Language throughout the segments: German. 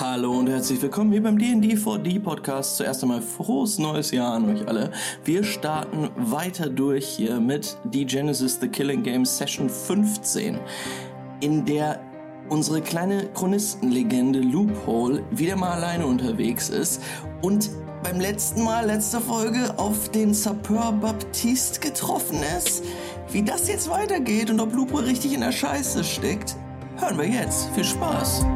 Hallo und herzlich willkommen hier beim D&D 4D Podcast. Zuerst einmal frohes neues Jahr an euch alle. Wir starten weiter durch hier mit The Genesis The Killing Game Session 15, in der unsere kleine Chronistenlegende Loophole wieder mal alleine unterwegs ist und beim letzten Mal, letzte Folge, auf den Sapeur Baptiste getroffen ist. Wie das jetzt weitergeht und ob Lupo richtig in der Scheiße steckt, hören wir jetzt. Viel Spaß!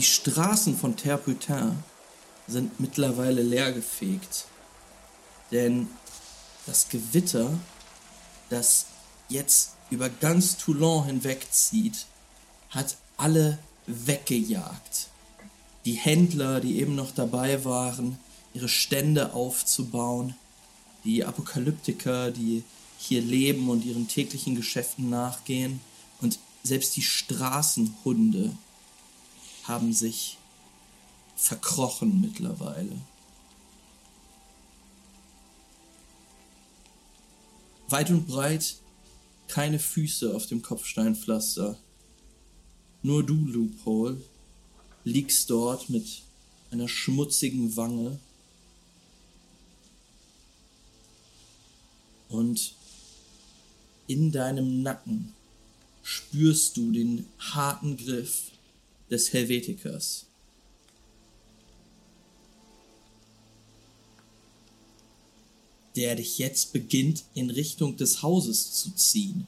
Die Straßen von Terputin sind mittlerweile leergefegt. Denn das Gewitter, das jetzt über ganz Toulon hinwegzieht, hat alle weggejagt. Die Händler, die eben noch dabei waren, ihre Stände aufzubauen, die Apokalyptiker, die hier leben und ihren täglichen Geschäften nachgehen, und selbst die Straßenhunde haben sich verkrochen mittlerweile. Weit und breit keine Füße auf dem Kopfsteinpflaster. Nur du, Loophole, liegst dort mit einer schmutzigen Wange und in deinem Nacken spürst du den harten Griff des Helvetikers. Der dich jetzt beginnt in Richtung des Hauses zu ziehen.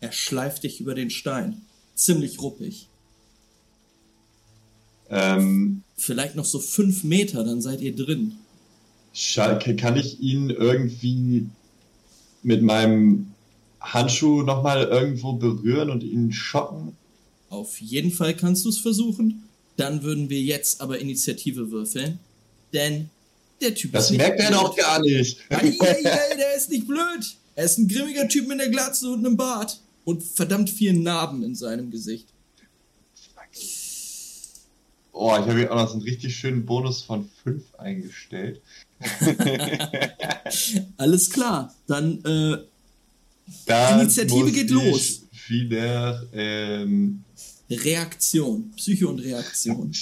Er schleift dich über den Stein. Ziemlich ruppig. Ähm, Vielleicht noch so fünf Meter, dann seid ihr drin. Schalke, kann ich ihn irgendwie mit meinem Handschuh nochmal irgendwo berühren und ihn schocken? Auf jeden Fall kannst du es versuchen. Dann würden wir jetzt aber Initiative würfeln. Denn der Typ Das ist nicht merkt er doch gar nicht. Ei, ei, ei, der ist nicht blöd. Er ist ein grimmiger Typ mit einer Glatze und einem Bart. Und verdammt vielen Narben in seinem Gesicht. Oh, ich habe hier auch noch so einen richtig schönen Bonus von 5 eingestellt. Alles klar. Dann, äh, Da Initiative muss geht los. Wieder, ähm, Reaktion. Psyche und Reaktion.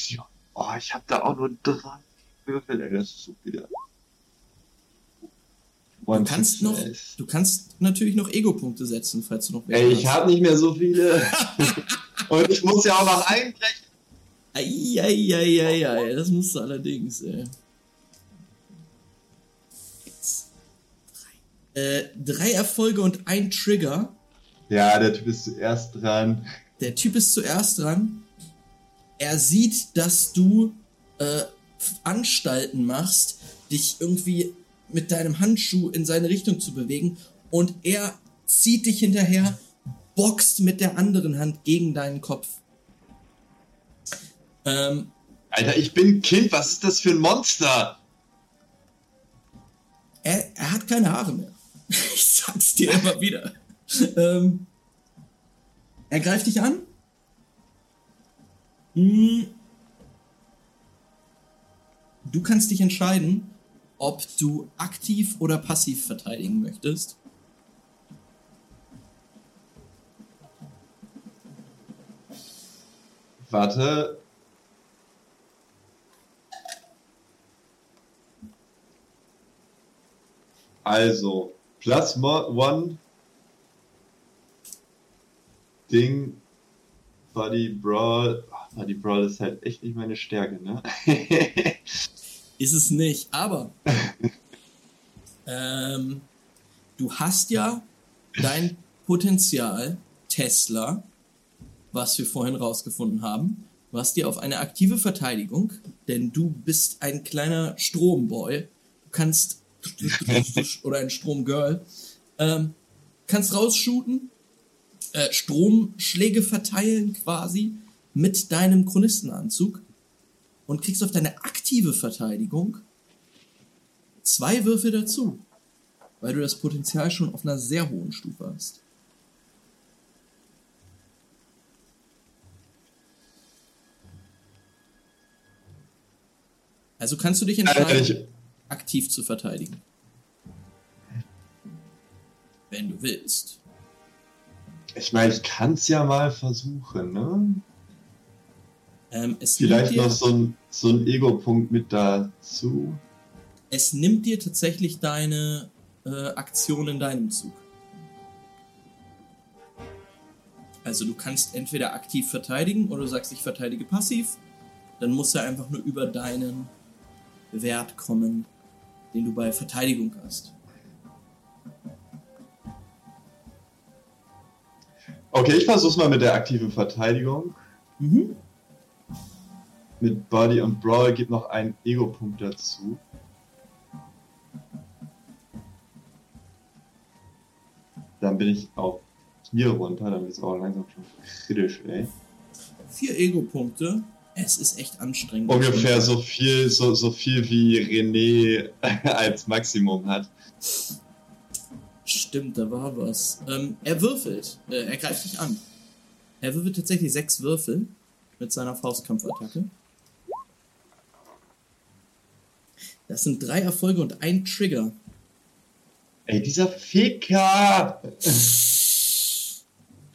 Oh, ich habe da auch nur drei Würfel, ey, das ist so wieder. Du kannst noch, du kannst natürlich noch Ego-Punkte setzen, falls du noch welche Ey, ich hast. habe nicht mehr so viele. Und ich muss ja auch noch einbrechen. Eieieiei, das musst du allerdings, ey. Äh, drei Erfolge und ein Trigger. Ja, der Typ ist zuerst dran. Der Typ ist zuerst dran. Er sieht, dass du äh, Anstalten machst, dich irgendwie mit deinem Handschuh in seine Richtung zu bewegen. Und er zieht dich hinterher, boxt mit der anderen Hand gegen deinen Kopf. Ähm, Alter, ich bin ein Kind, was ist das für ein Monster? Er, er hat keine Haare mehr. Ich sag's dir immer wieder. Ähm, er greift dich an. Hm. Du kannst dich entscheiden, ob du aktiv oder passiv verteidigen möchtest. Warte. Also, plus mo- one Ding Buddy Brawl. Ach, Buddy Brawl ist halt echt nicht meine Stärke, ne? ist es nicht, aber ähm, du hast ja dein Potenzial Tesla, was wir vorhin rausgefunden haben. Hast dir auf eine aktive Verteidigung, denn du bist ein kleiner Stromboy. Du kannst oder ein Stromgirl. Ähm, kannst rausshooten, äh, Stromschläge verteilen quasi mit deinem Chronistenanzug und kriegst auf deine aktive Verteidigung zwei Würfel dazu, weil du das Potenzial schon auf einer sehr hohen Stufe hast. Also kannst du dich entscheiden, aktiv zu verteidigen. Wenn du willst. Ich meine, ich kann es ja mal versuchen, ne? Ähm, Vielleicht noch so ein, so ein Ego-Punkt mit dazu. Es nimmt dir tatsächlich deine äh, Aktion in deinem Zug. Also du kannst entweder aktiv verteidigen oder du sagst, ich verteidige passiv. Dann muss er einfach nur über deinen Wert kommen, den du bei Verteidigung hast. Okay, ich versuch's mal mit der aktiven Verteidigung. Mhm. Mit Body und Brawl gibt noch einen Ego-Punkt dazu. Dann bin ich auf 4 runter, dann ist es auch langsam schon kritisch, ey. Vier Ego-Punkte es ist echt anstrengend. Ungefähr so viel, so, so viel wie René als Maximum hat. Stimmt, da war was. Ähm, er würfelt. Äh, er greift dich an. Er würfelt tatsächlich sechs Würfel mit seiner Faustkampfattacke. Das sind drei Erfolge und ein Trigger. Ey, dieser Ficker!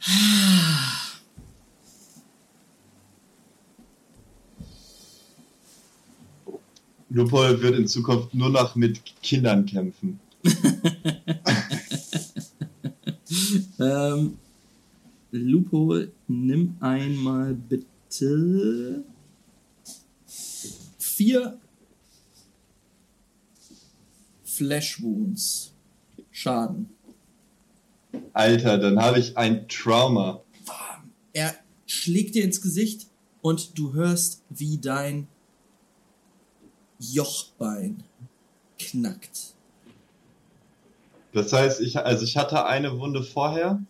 Lupol wird in Zukunft nur noch mit Kindern kämpfen. ähm, Lupo, nimm einmal bitte vier Flash Wounds Schaden. Alter, dann habe ich ein Trauma. Er schlägt dir ins Gesicht und du hörst, wie dein Jochbein knackt. Das heißt, ich, also ich hatte eine Wunde vorher.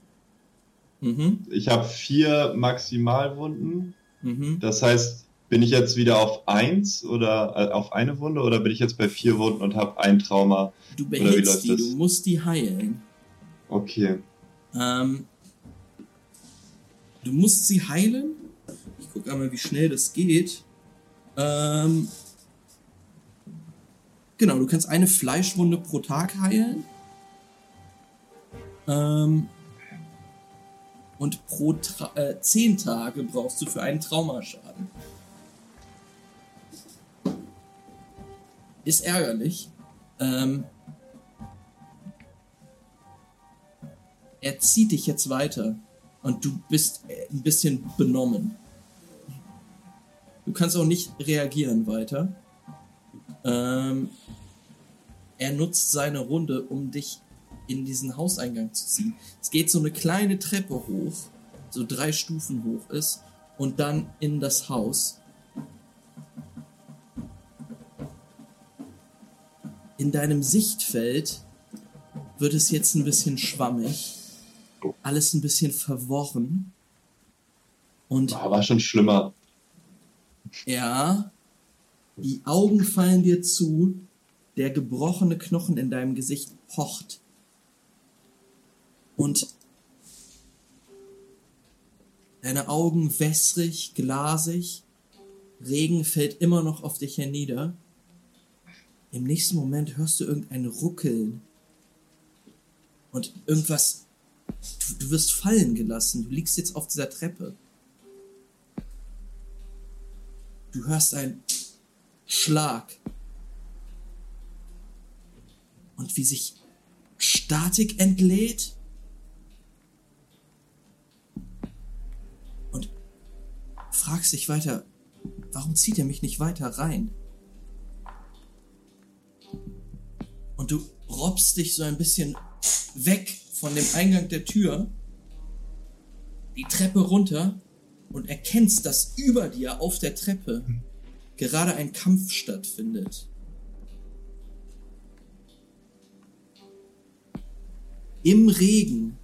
Mhm. Ich habe vier Maximalwunden. Mhm. Das heißt, bin ich jetzt wieder auf eins oder äh, auf eine Wunde oder bin ich jetzt bei vier Wunden und habe ein Trauma? Du behältst die, das? du musst die heilen. Okay. Ähm, du musst sie heilen. Ich gucke einmal, wie schnell das geht. Ähm, Genau, du kannst eine Fleischwunde pro Tag heilen. Ähm, und pro Tra äh, zehn Tage brauchst du für einen Traumaschaden. Ist ärgerlich. Ähm, er zieht dich jetzt weiter und du bist ein bisschen benommen. Du kannst auch nicht reagieren weiter. Ähm, er nutzt seine Runde, um dich in diesen Hauseingang zu ziehen. Es geht so eine kleine Treppe hoch, so drei Stufen hoch ist, und dann in das Haus. In deinem Sichtfeld wird es jetzt ein bisschen schwammig, alles ein bisschen verworren. Und war schon schlimmer. Ja, die Augen fallen dir zu, der gebrochene Knochen in deinem Gesicht pocht. Und deine Augen wässrig, glasig, Regen fällt immer noch auf dich hernieder. Im nächsten Moment hörst du irgendein Ruckeln und irgendwas. Du, du wirst fallen gelassen. Du liegst jetzt auf dieser Treppe. Du hörst ein Schlag. Und wie sich Statik entlädt. Und fragst dich weiter, warum zieht er mich nicht weiter rein? Und du robbst dich so ein bisschen weg von dem Eingang der Tür, die Treppe runter und erkennst, dass über dir auf der Treppe gerade ein Kampf stattfindet. Im Regen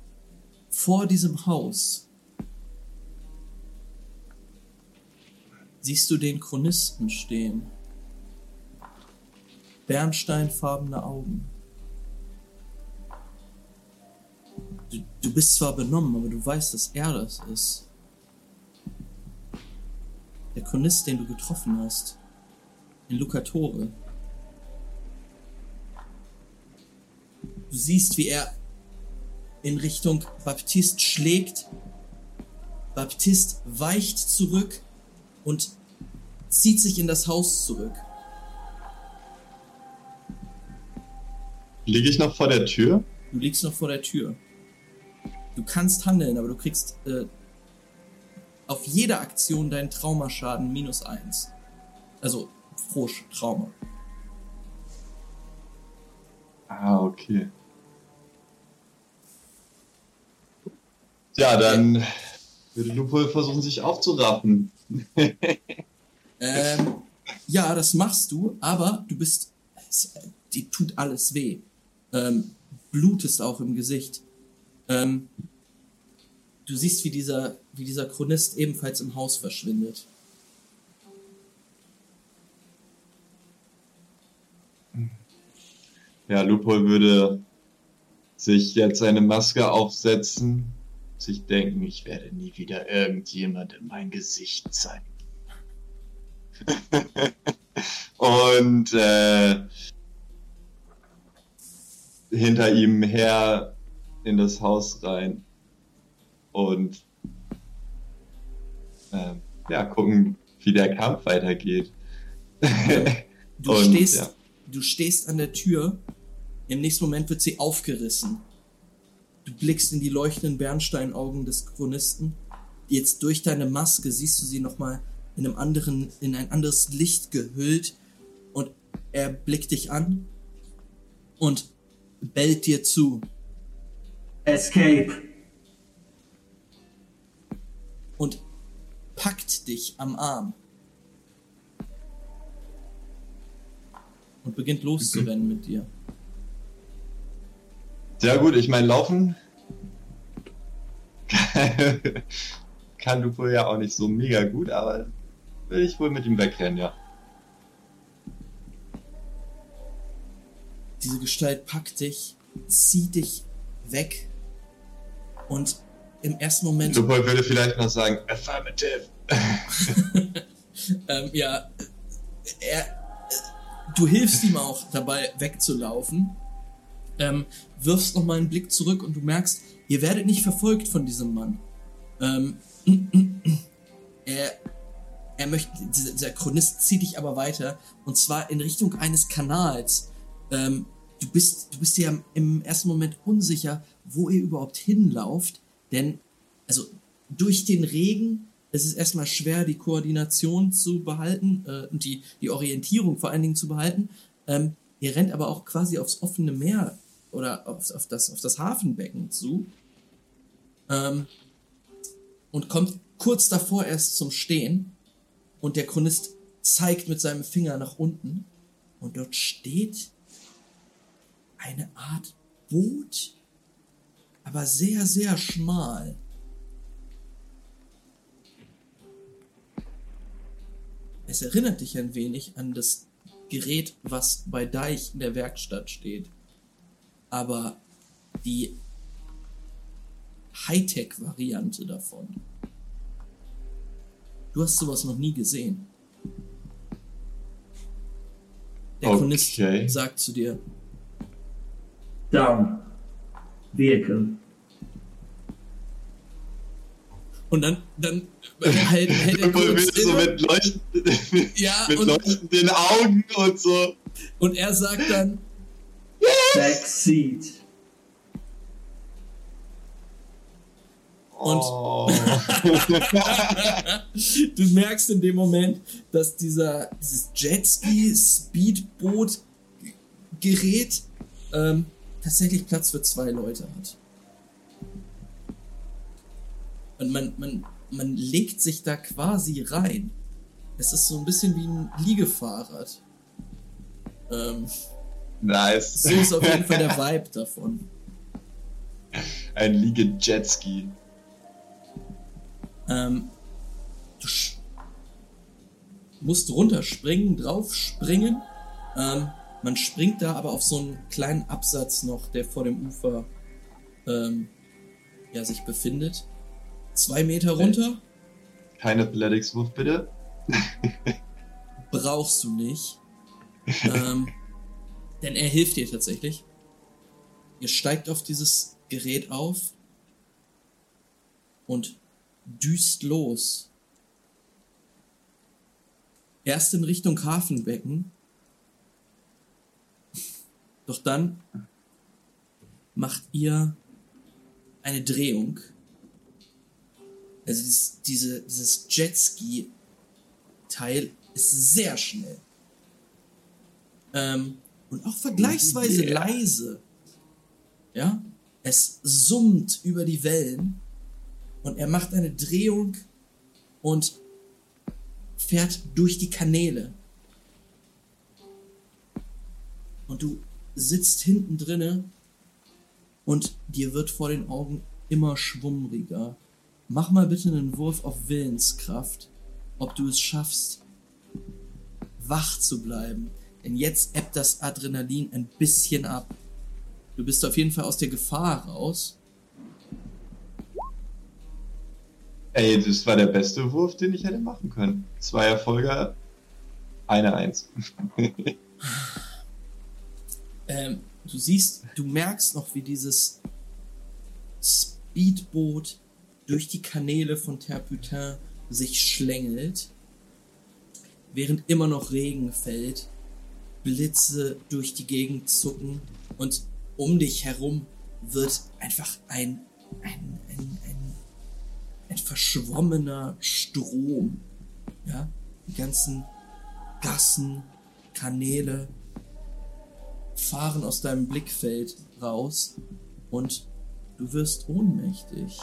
vor diesem Haus siehst du den Chronisten stehen. Bernsteinfarbene Augen. Du, du bist zwar benommen, aber du weißt, dass er das ist. Der Chronist, den du getroffen hast. In Lucatore. Du siehst, wie er in Richtung Baptist schlägt. Baptist weicht zurück und zieht sich in das Haus zurück. Liege ich noch vor der Tür? Du liegst noch vor der Tür. Du kannst handeln, aber du kriegst äh, auf jede Aktion deinen Traumaschaden minus eins. Also Frosch, Trauma. Ah, okay. Ja, dann würde Lupo versuchen, sich aufzuraffen. ähm, ja, das machst du, aber du bist. Es, die tut alles weh. Ähm, blutest auch im Gesicht. Ähm, du siehst, wie dieser, wie dieser Chronist ebenfalls im Haus verschwindet. Ja, Lupol würde sich jetzt seine Maske aufsetzen, sich denken, ich werde nie wieder irgendjemandem mein Gesicht zeigen. Und äh, hinter ihm her in das Haus rein und äh, ja, gucken, wie der Kampf weitergeht. Du, und, stehst, ja. du stehst an der Tür, im nächsten Moment wird sie aufgerissen. Du blickst in die leuchtenden Bernsteinaugen des Chronisten. Jetzt durch deine Maske siehst du sie nochmal in einem anderen, in ein anderes Licht gehüllt und er blickt dich an und bellt dir zu. Escape. Und packt dich am Arm. Und beginnt loszurennen mit dir. Sehr gut, ich meine, laufen kann Lupo ja auch nicht so mega gut, aber will ich wohl mit ihm wegrennen, ja. Diese Gestalt packt dich, zieht dich weg und im ersten Moment. Lupo würde vielleicht noch sagen, affirmative. ähm, ja, er, du hilfst ihm auch dabei wegzulaufen, ähm, wirfst nochmal einen Blick zurück und du merkst, ihr werdet nicht verfolgt von diesem Mann. Ähm, er, er möchte, dieser, dieser Chronist zieht dich aber weiter und zwar in Richtung eines Kanals. Ähm, du bist, du bist dir im ersten Moment unsicher, wo ihr überhaupt hinlauft, denn also durch den Regen es ist erstmal schwer, die Koordination zu behalten äh, und die, die Orientierung vor allen Dingen zu behalten. Ähm, ihr rennt aber auch quasi aufs offene Meer oder auf, auf, das, auf das Hafenbecken zu ähm, und kommt kurz davor erst zum Stehen und der Chronist zeigt mit seinem Finger nach unten und dort steht eine Art Boot, aber sehr, sehr schmal. Es erinnert dich ein wenig an das Gerät, was bei Deich in der Werkstatt steht. Aber die Hightech-Variante davon. Du hast sowas noch nie gesehen. Der okay. Chronist sagt zu dir: Down. Vehicle. Und dann, dann hält, hält er kurz so mit, leuchtenden, ja, mit und, leuchtenden Augen und so. Und er sagt dann: Backseat. Und oh. du merkst in dem Moment, dass dieser, dieses Jetski-Speedboot-Gerät ähm, tatsächlich Platz für zwei Leute hat. Und man, man, man legt sich da quasi rein. Es ist so ein bisschen wie ein Liegefahrrad. Ähm, nice. So ist auf jeden Fall der Vibe davon. Ein Liege-Jetski. Ähm, du musst runterspringen, draufspringen. Ähm, man springt da aber auf so einen kleinen Absatz noch, der vor dem Ufer ähm, ja, sich befindet. Zwei Meter runter. Kein Athletics-Wurf, bitte. Brauchst du nicht. ähm, denn er hilft dir tatsächlich. Ihr steigt auf dieses Gerät auf und düst los. Erst in Richtung Hafenbecken. Doch dann macht ihr eine Drehung. Also dieses, diese, dieses Jetski-Teil ist sehr schnell. Ähm, und auch vergleichsweise yeah. leise. Ja? Es summt über die Wellen und er macht eine Drehung und fährt durch die Kanäle. Und du sitzt hinten drinne und dir wird vor den Augen immer schwummriger. Mach mal bitte einen Wurf auf Willenskraft, ob du es schaffst, wach zu bleiben. Denn jetzt ebbt das Adrenalin ein bisschen ab. Du bist auf jeden Fall aus der Gefahr raus. Ey, das war der beste Wurf, den ich hätte machen können. Zwei Erfolge, eine Eins. ähm, du siehst, du merkst noch, wie dieses Speedboot durch die Kanäle von Terputin sich schlängelt, während immer noch Regen fällt, Blitze durch die Gegend zucken und um dich herum wird einfach ein, ein, ein, ein, ein verschwommener Strom. Ja, die ganzen Gassen, Kanäle fahren aus deinem Blickfeld raus und du wirst ohnmächtig.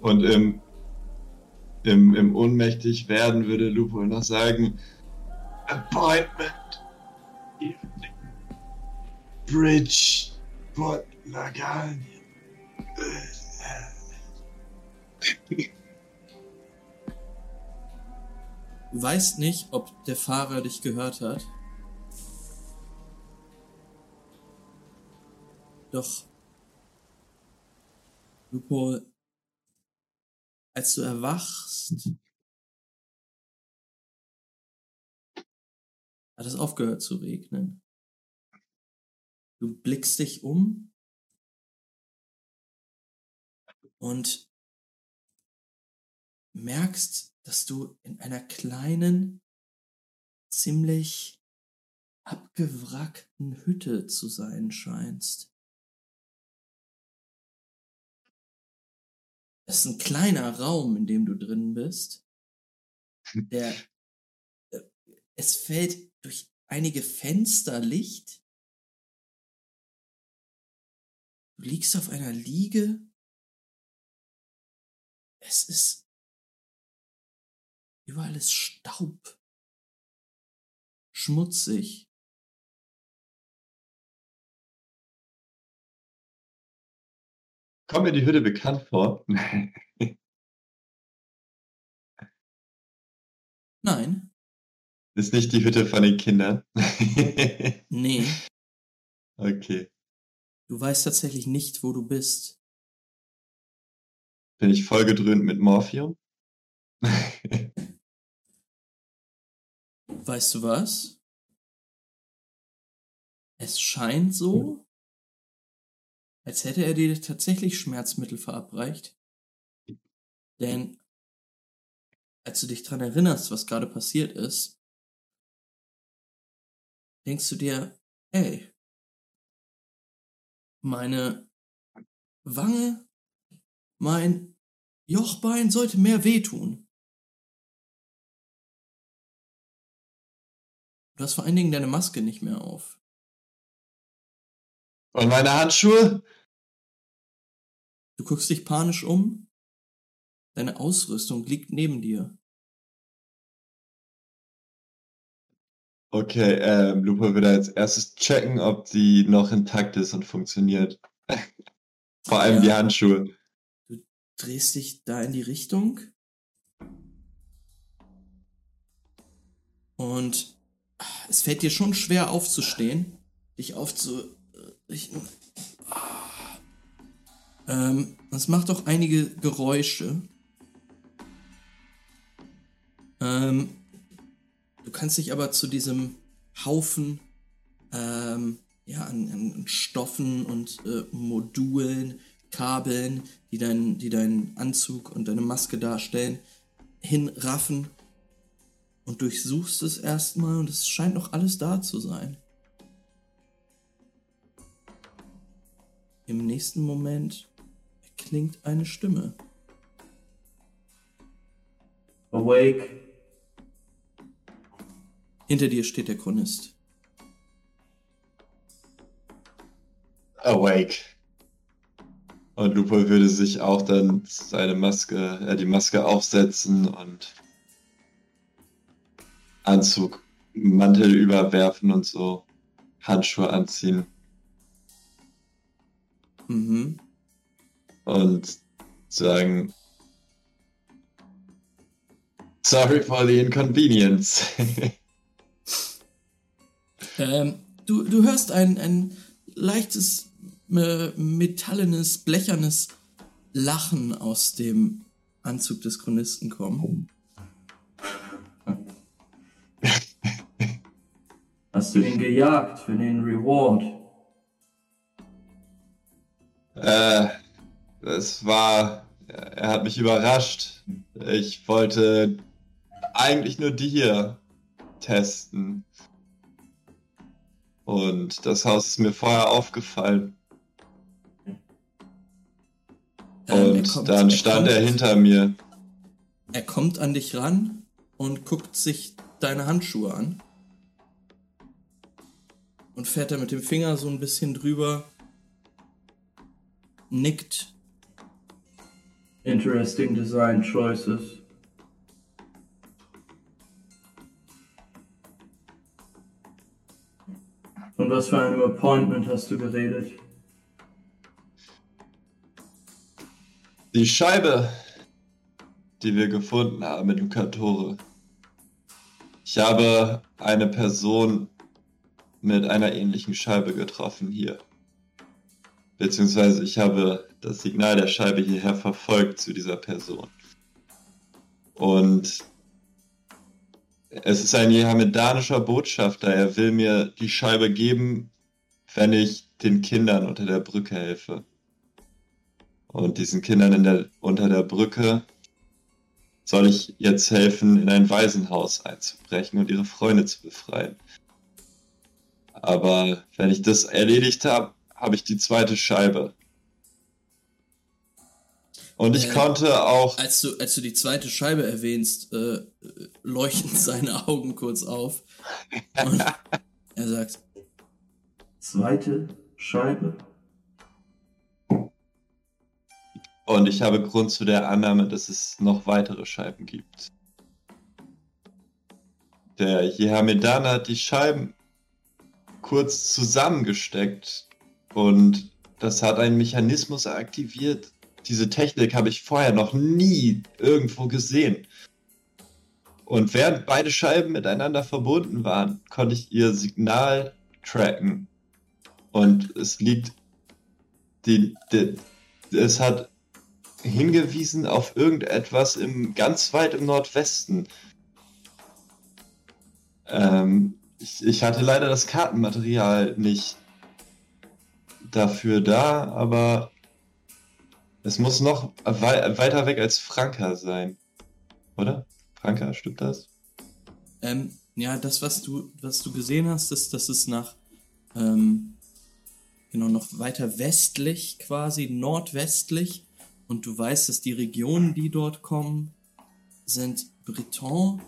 Und im, im, im ohnmächtig werden würde Lupo noch sagen, Appointment Evening Bridge Port Laganien. Du weißt nicht, ob der Fahrer dich gehört hat. Doch Lupo, als du erwachst, hat es aufgehört zu regnen. Du blickst dich um und merkst, dass du in einer kleinen, ziemlich abgewrackten Hütte zu sein scheinst. Es ist ein kleiner Raum, in dem du drin bist. Der, äh, es fällt durch einige Fenster Licht. Du liegst auf einer Liege. Es ist überall ist Staub. Schmutzig. Kommt mir die Hütte bekannt vor? Nein. Ist nicht die Hütte von den Kindern? nee. Okay. Du weißt tatsächlich nicht, wo du bist. Bin ich voll gedröhnt mit Morphium? weißt du was? Es scheint so, als hätte er dir tatsächlich Schmerzmittel verabreicht. Denn als du dich dran erinnerst, was gerade passiert ist, denkst du dir, ey, meine Wange Mein Jochbein sollte mehr wehtun. Du hast vor allen Dingen deine Maske nicht mehr auf. Und meine Handschuhe? Du guckst dich panisch um. Deine Ausrüstung liegt neben dir. Okay, ähm, Lupo würde als erstes checken, ob die noch intakt ist und funktioniert. Vor allem ja. die Handschuhe. Du drehst dich da in die Richtung. Und es fällt dir schon schwer aufzustehen, dich aufzurichten. Ähm, es macht auch einige Geräusche. Ähm, du kannst dich aber zu diesem Haufen ähm, ja, an, an, Stoffen und äh, Modulen, Kabeln, die, dein, die deinen Anzug und deine Maske darstellen, hinraffen und durchsuchst es erstmal und es scheint noch alles da zu sein. Im nächsten Moment erklingt eine Stimme. Awake. Hinter dir steht der Chronist. Awake. Und Lupo würde sich auch dann seine Maske, äh, die Maske aufsetzen und Anzug, Mantel überwerfen und so, Handschuhe anziehen. Mhm. Und sagen, sorry for the inconvenience. Ähm, du, du hörst ein, ein leichtes, äh, metallenes, blechernes Lachen aus dem Anzug des Chronisten kommen. Hast du ihn gejagt für den Reward? Äh, es war. Er hat mich überrascht. Ich wollte eigentlich nur die hier testen. Und das Haus ist mir vorher aufgefallen. Ähm, und kommt, dann stand er, kommt, er hinter mir. Er kommt an dich ran und guckt sich deine Handschuhe an. Und fährt da mit dem Finger so ein bisschen drüber. Nickt. Interesting design choices. Von was für einem Appointment hast du geredet? Die Scheibe, die wir gefunden haben mit dem Kantore. Ich habe eine Person mit einer ähnlichen Scheibe getroffen hier. Beziehungsweise ich habe das Signal der Scheibe hierher verfolgt zu dieser Person. Und es ist ein jehamedanischer Botschafter. Er will mir die Scheibe geben, wenn ich den Kindern unter der Brücke helfe. Und diesen Kindern der, unter der Brücke soll ich jetzt helfen, in ein Waisenhaus einzubrechen und ihre Freunde zu befreien. Aber wenn ich das erledigt habe, habe ich die zweite Scheibe. Und ich äh, konnte auch. Als du, als du die zweite Scheibe erwähnst, äh, leuchten seine Augen kurz auf. Und er sagt: Zweite Scheibe? Und ich habe Grund zu der Annahme, dass es noch weitere Scheiben gibt. Der Jehamedan hat die Scheiben kurz zusammengesteckt und das hat einen Mechanismus aktiviert, diese Technik habe ich vorher noch nie irgendwo gesehen. Und während beide Scheiben miteinander verbunden waren, konnte ich ihr Signal tracken. Und es liegt, die, die, es hat hingewiesen auf irgendetwas im ganz weit im Nordwesten. Ähm, ich, ich hatte leider das Kartenmaterial nicht dafür da, aber es muss noch wei weiter weg als Franka sein. Oder? Franka, stimmt das? Ähm, ja, das, was du, was du gesehen hast, ist, dass es nach, ähm, genau, noch weiter westlich quasi, nordwestlich und du weißt, dass die Regionen, die dort kommen, sind Breton.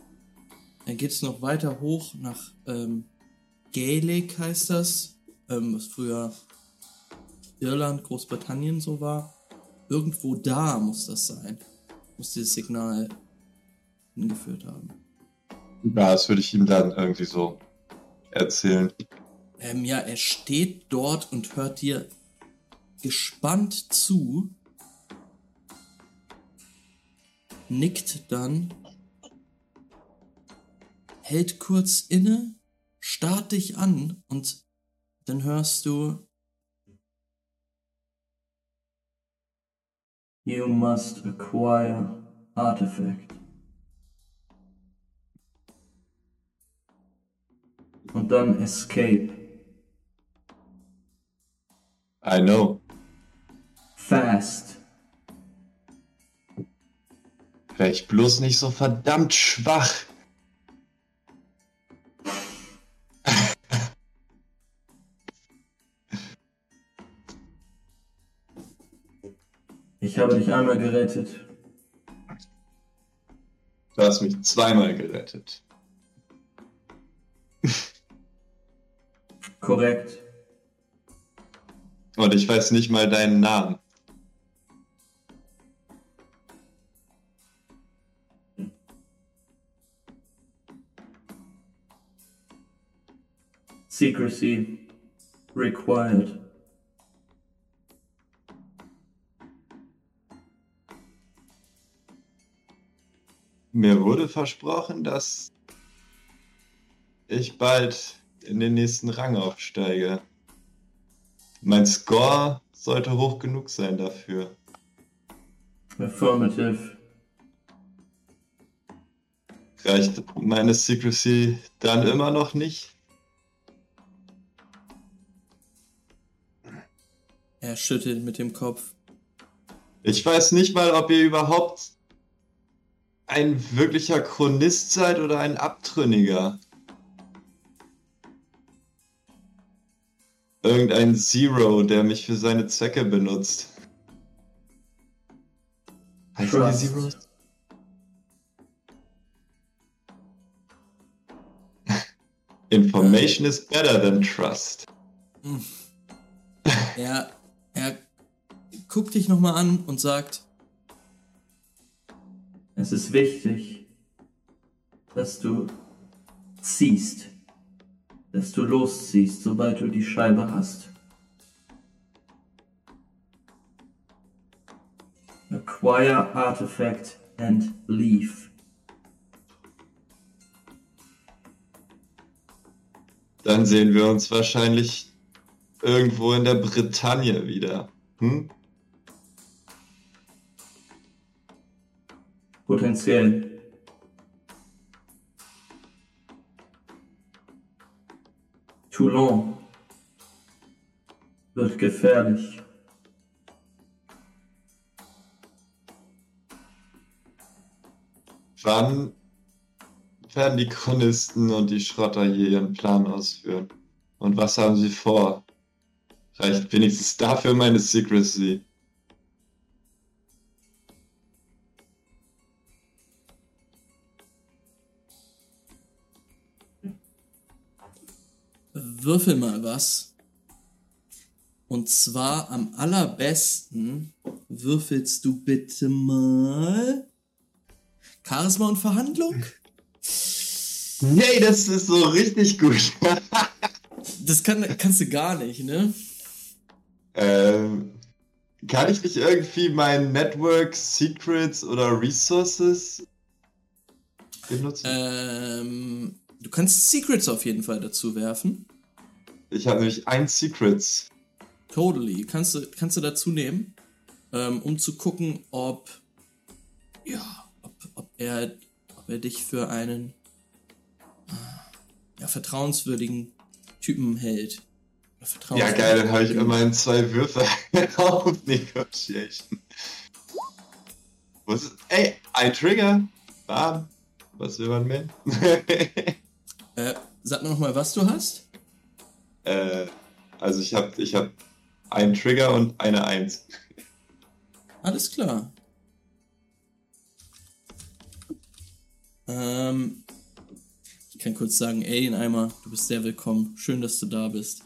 Dann geht es noch weiter hoch nach ähm, Gaelic heißt das, ähm, was früher Irland, Großbritannien so war. Irgendwo da muss das sein. Muss dieses Signal hingeführt haben. Ja, das würde ich ihm dann irgendwie so erzählen. Ähm, ja, er steht dort und hört dir gespannt zu, nickt dann, hält kurz inne, starrt dich an und dann hörst du You must acquire artifact. Und dann escape. I know. Fast. Wäre ich bloß nicht so verdammt schwach. Habe dich einmal gerettet. Du hast mich zweimal gerettet. Korrekt. Und ich weiß nicht mal deinen Namen. Secrecy required. Mir wurde versprochen, dass ich bald in den nächsten Rang aufsteige. Mein Score sollte hoch genug sein dafür. Affirmative. Reicht meine Secrecy dann immer noch nicht? Er schüttelt mit dem Kopf. Ich weiß nicht mal, ob ihr überhaupt ein wirklicher Chronist seid oder ein Abtrünniger. Irgendein Zero, der mich für seine Zwecke benutzt. Heißt die. Zeros? Information is better than trust. Er, er guckt dich nochmal an und sagt, Es ist wichtig, dass du ziehst, dass du losziehst, sobald du die Scheibe hast. Acquire artifact and leave. Dann sehen wir uns wahrscheinlich irgendwo in der Bretagne wieder. Hm? Potenziell. Toulon wird gefährlich. Wann werden die Chronisten und die Schrotter hier ihren Plan ausführen? Und was haben sie vor? Reicht wenigstens dafür meine Secrecy. Würfel mal was. Und zwar am allerbesten würfelst du bitte mal Charisma und Verhandlung. Nee, das ist so richtig gut. Das kann, kannst du gar nicht, ne? ähm, kann ich nicht irgendwie mein Network Secrets oder Resources benutzen? Ähm, du kannst Secrets auf jeden Fall dazu werfen. Ich habe nämlich ein Secrets. Totally. Kannst du, kannst du dazu nehmen, ähm, um zu gucken, ob, ja, ob, ob, er, ob er dich für einen äh, ja, vertrauenswürdigen Typen hält. Ja, geil, dann habe ich immerhin zwei Würfe auf Negotiation. Was ist, ey, ein Trigger. Bam. Was will man mehr? Äh, sag mir noch mal, was du hast. Äh, also ich habe ich hab einen Trigger und eine Eins. alles klar. Ähm, ich kann kurz sagen, in Eimer, du bist sehr willkommen. Schön, dass du da bist.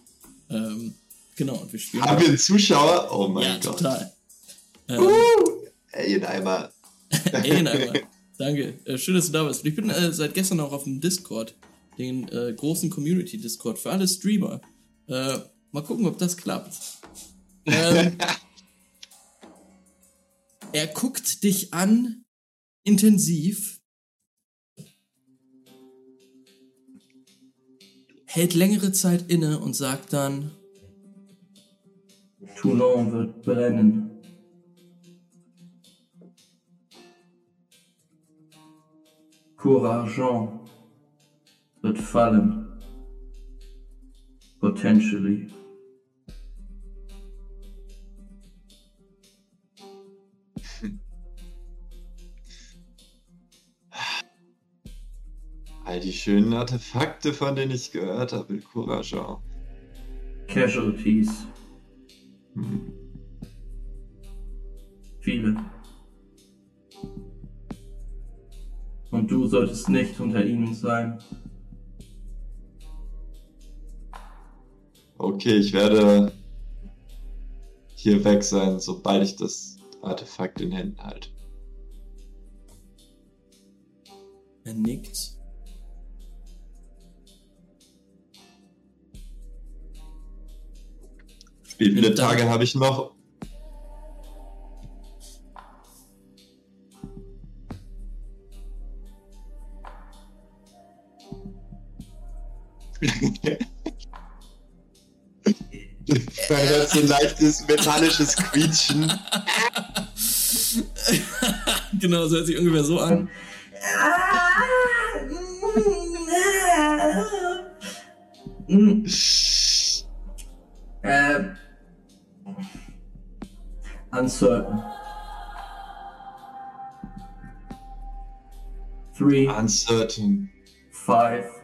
Ähm, genau, und wir spielen. Haben wir einen Zuschauer? Oh mein ja, Gott. total. Ähm, uh, in Eimer. in Eimer. Danke. Äh, schön, dass du da bist. Ich bin äh, seit gestern auch auf dem Discord, den äh, großen Community-Discord für alle Streamer. Äh, mal gucken, ob das klappt. Ähm, er guckt dich an, intensiv, hält längere Zeit inne und sagt dann: Toulon wird brennen. Couragent wird fallen. Potentially. All die schönen Artefakte, von denen ich gehört habe, in Couragent. Casualties. Hm. Viele. Und du solltest nicht unter ihnen sein. Okay, ich werde hier weg sein, sobald ich das Artefakt in Händen halte. Er nickt. Wie viele Tage habe ich noch? Man hört so ein leichtes metallisches Quietschen. genau, so hört sich ungefähr so an. ähm, uncertain. Three. Uncertain. Five.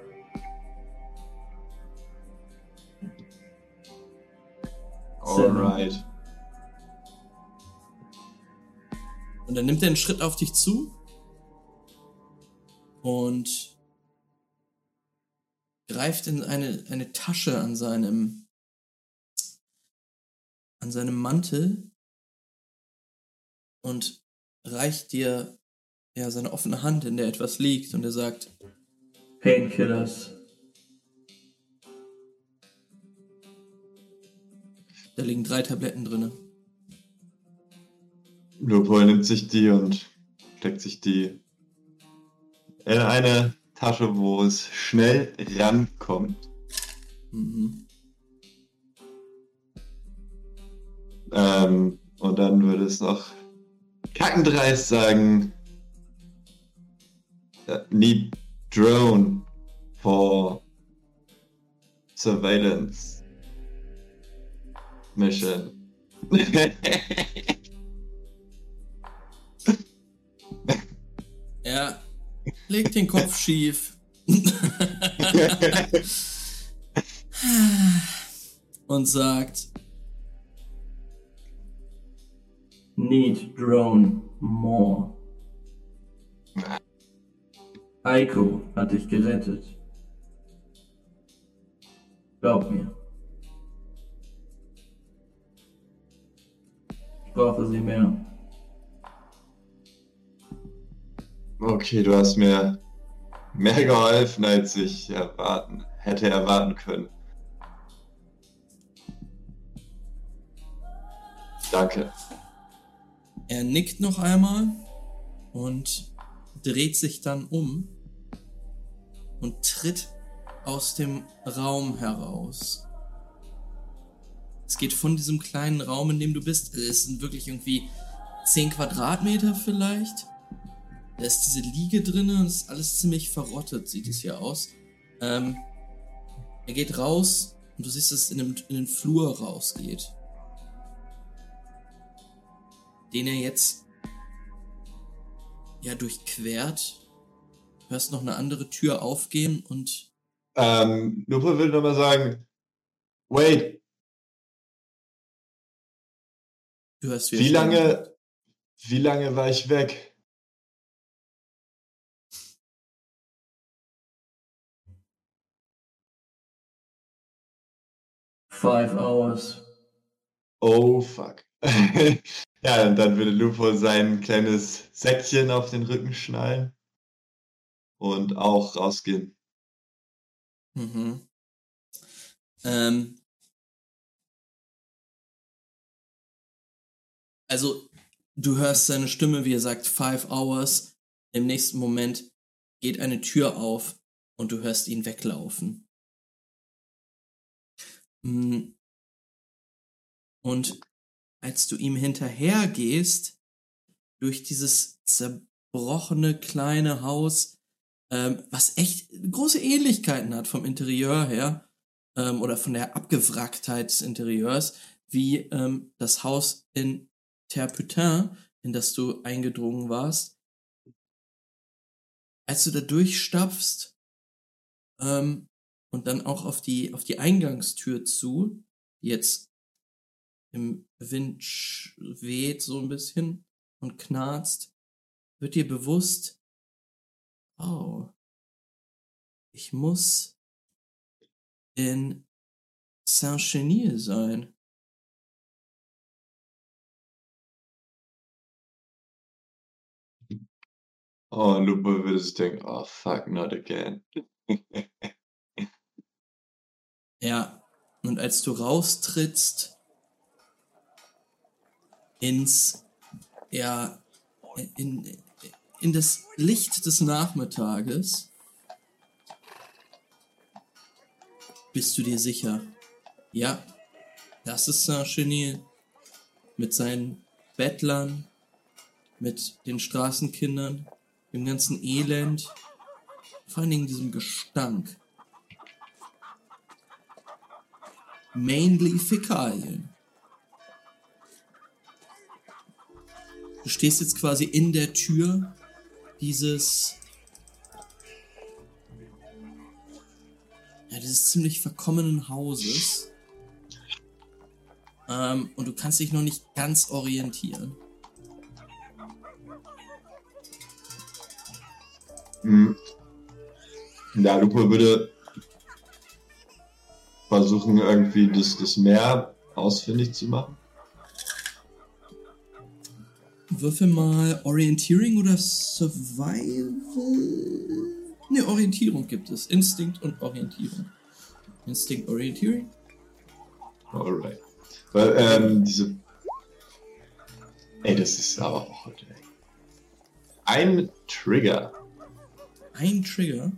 Alright. Und dann nimmt er einen Schritt auf dich zu und greift in eine, eine Tasche an seinem an seinem Mantel und reicht dir ja seine offene Hand, in der etwas liegt und er sagt Painkillers. Da liegen drei Tabletten drin. Lupol nimmt sich die und steckt sich die in eine Tasche, wo es schnell rankommt. Mhm. Ähm, und dann würde es noch kackendreist sagen, need drone for surveillance mission. er legt den Kopf schief. und sagt, Need drone more. Aiko hat dich gerettet. Glaub mir. Brauche sie mehr. Okay, du hast mir mehr geholfen, als ich erwarten, hätte erwarten können. Danke. Er nickt noch einmal und dreht sich dann um und tritt aus dem Raum heraus. Es geht von diesem kleinen Raum, in dem du bist. Es sind wirklich irgendwie 10 Quadratmeter vielleicht. Da ist diese Liege drin und ist alles ziemlich verrottet, sieht es hier aus. Ähm, er geht raus und du siehst, dass es in, dem, in den Flur rausgeht. Den er jetzt ja durchquert. Du hörst noch eine andere Tür aufgehen und. Ähm, Lupe will nochmal sagen, wait, Du hörst wie lange, Wie lange war ich weg? Five hours. Oh fuck. ja, und dann würde Lupo sein kleines Säckchen auf den Rücken schnallen und auch rausgehen. Mhm. Ähm, also, du hörst seine Stimme, wie er sagt, five hours. Im nächsten Moment geht eine Tür auf und du hörst ihn weglaufen. Mm. Und als du ihm hinterhergehst, durch dieses zerbrochene kleine Haus, ähm, was echt große Ähnlichkeiten hat vom Interieur her, ähm, oder von der Abgewracktheit des Interieurs, wie ähm, das Haus in Terputin, in das du eingedrungen warst. Als du da durchstapfst ähm, und dann auch auf die, auf die Eingangstür zu, die jetzt im Wind weht so ein bisschen und knarzt, wird dir bewusst, oh, ich muss in Saint-Chenil sein. Oh, Lupe würde sich denken, oh fuck, not again. ja, und als du raustrittst ins, ja, in, in das Licht des Nachmittages, bist du dir sicher, ja, das ist Saint-Chenil mit seinen Bettlern, mit den Straßenkindern, dem ganzen Elend, vor allen Dingen diesem Gestank. Mainly Fäkalien. Du stehst jetzt quasi in der Tür dieses ja, dieses ziemlich verkommenen Hauses. Ähm, und du kannst dich noch nicht ganz orientieren. Ja, Lupo würde versuchen, irgendwie das, das Meer ausfindig zu machen. Würfel mal Orientierung oder Survival. Ne, Orientierung gibt es. Instinkt und Orientierung. Instinkt, Orientierung. Alright. Weil, ähm, diese. Ey, das ist aber auch heute. Ein Trigger. Ein Trigger?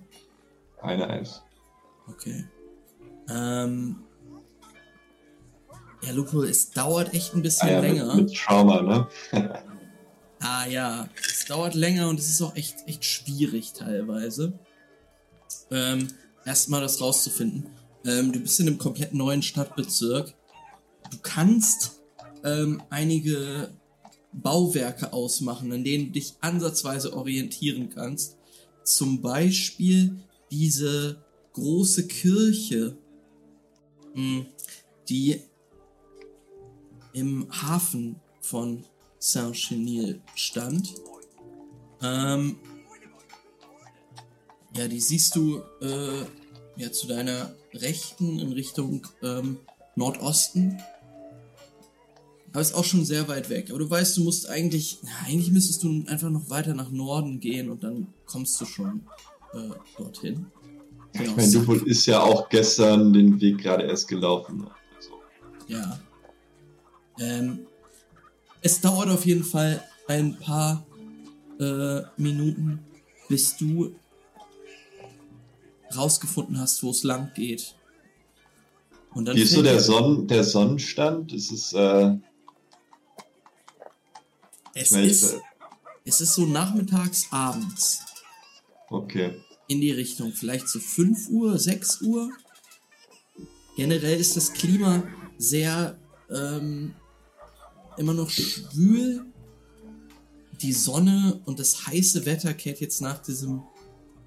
Eine Eins. Okay. Ähm. Ja, Lupo, es dauert echt ein bisschen ah, ja, länger. Mit, mit Trauma, ne? ah ja, es dauert länger und es ist auch echt, echt schwierig teilweise. Ähm, erstmal das rauszufinden. Ähm, du bist in einem komplett neuen Stadtbezirk. Du kannst ähm, einige Bauwerke ausmachen, an denen du dich ansatzweise orientieren kannst. Zum Beispiel diese große Kirche, hm, die im Hafen von Saint-Chenil stand. Ähm, ja, die siehst du äh, ja zu deiner Rechten in Richtung ähm, Nordosten. Aber ist auch schon sehr weit weg. Aber du weißt, du musst eigentlich, eigentlich müsstest du einfach noch weiter nach Norden gehen und dann kommst du schon äh, dorthin. Genau, ich meine, du ist ja auch gestern den Weg gerade erst gelaufen. Also. Ja. Ähm, es dauert auf jeden Fall ein paar äh, Minuten, bis du rausgefunden hast, wo es lang geht. Und dann Wie ist so der, Sonn der Sonnenstand? Ist es, äh, es, meine, ist, es ist so nachmittags, abends. Okay. In die Richtung. Vielleicht so 5 Uhr, 6 Uhr. Generell ist das Klima sehr ähm, immer noch schwül. Die Sonne und das heiße Wetter kehrt jetzt nach diesem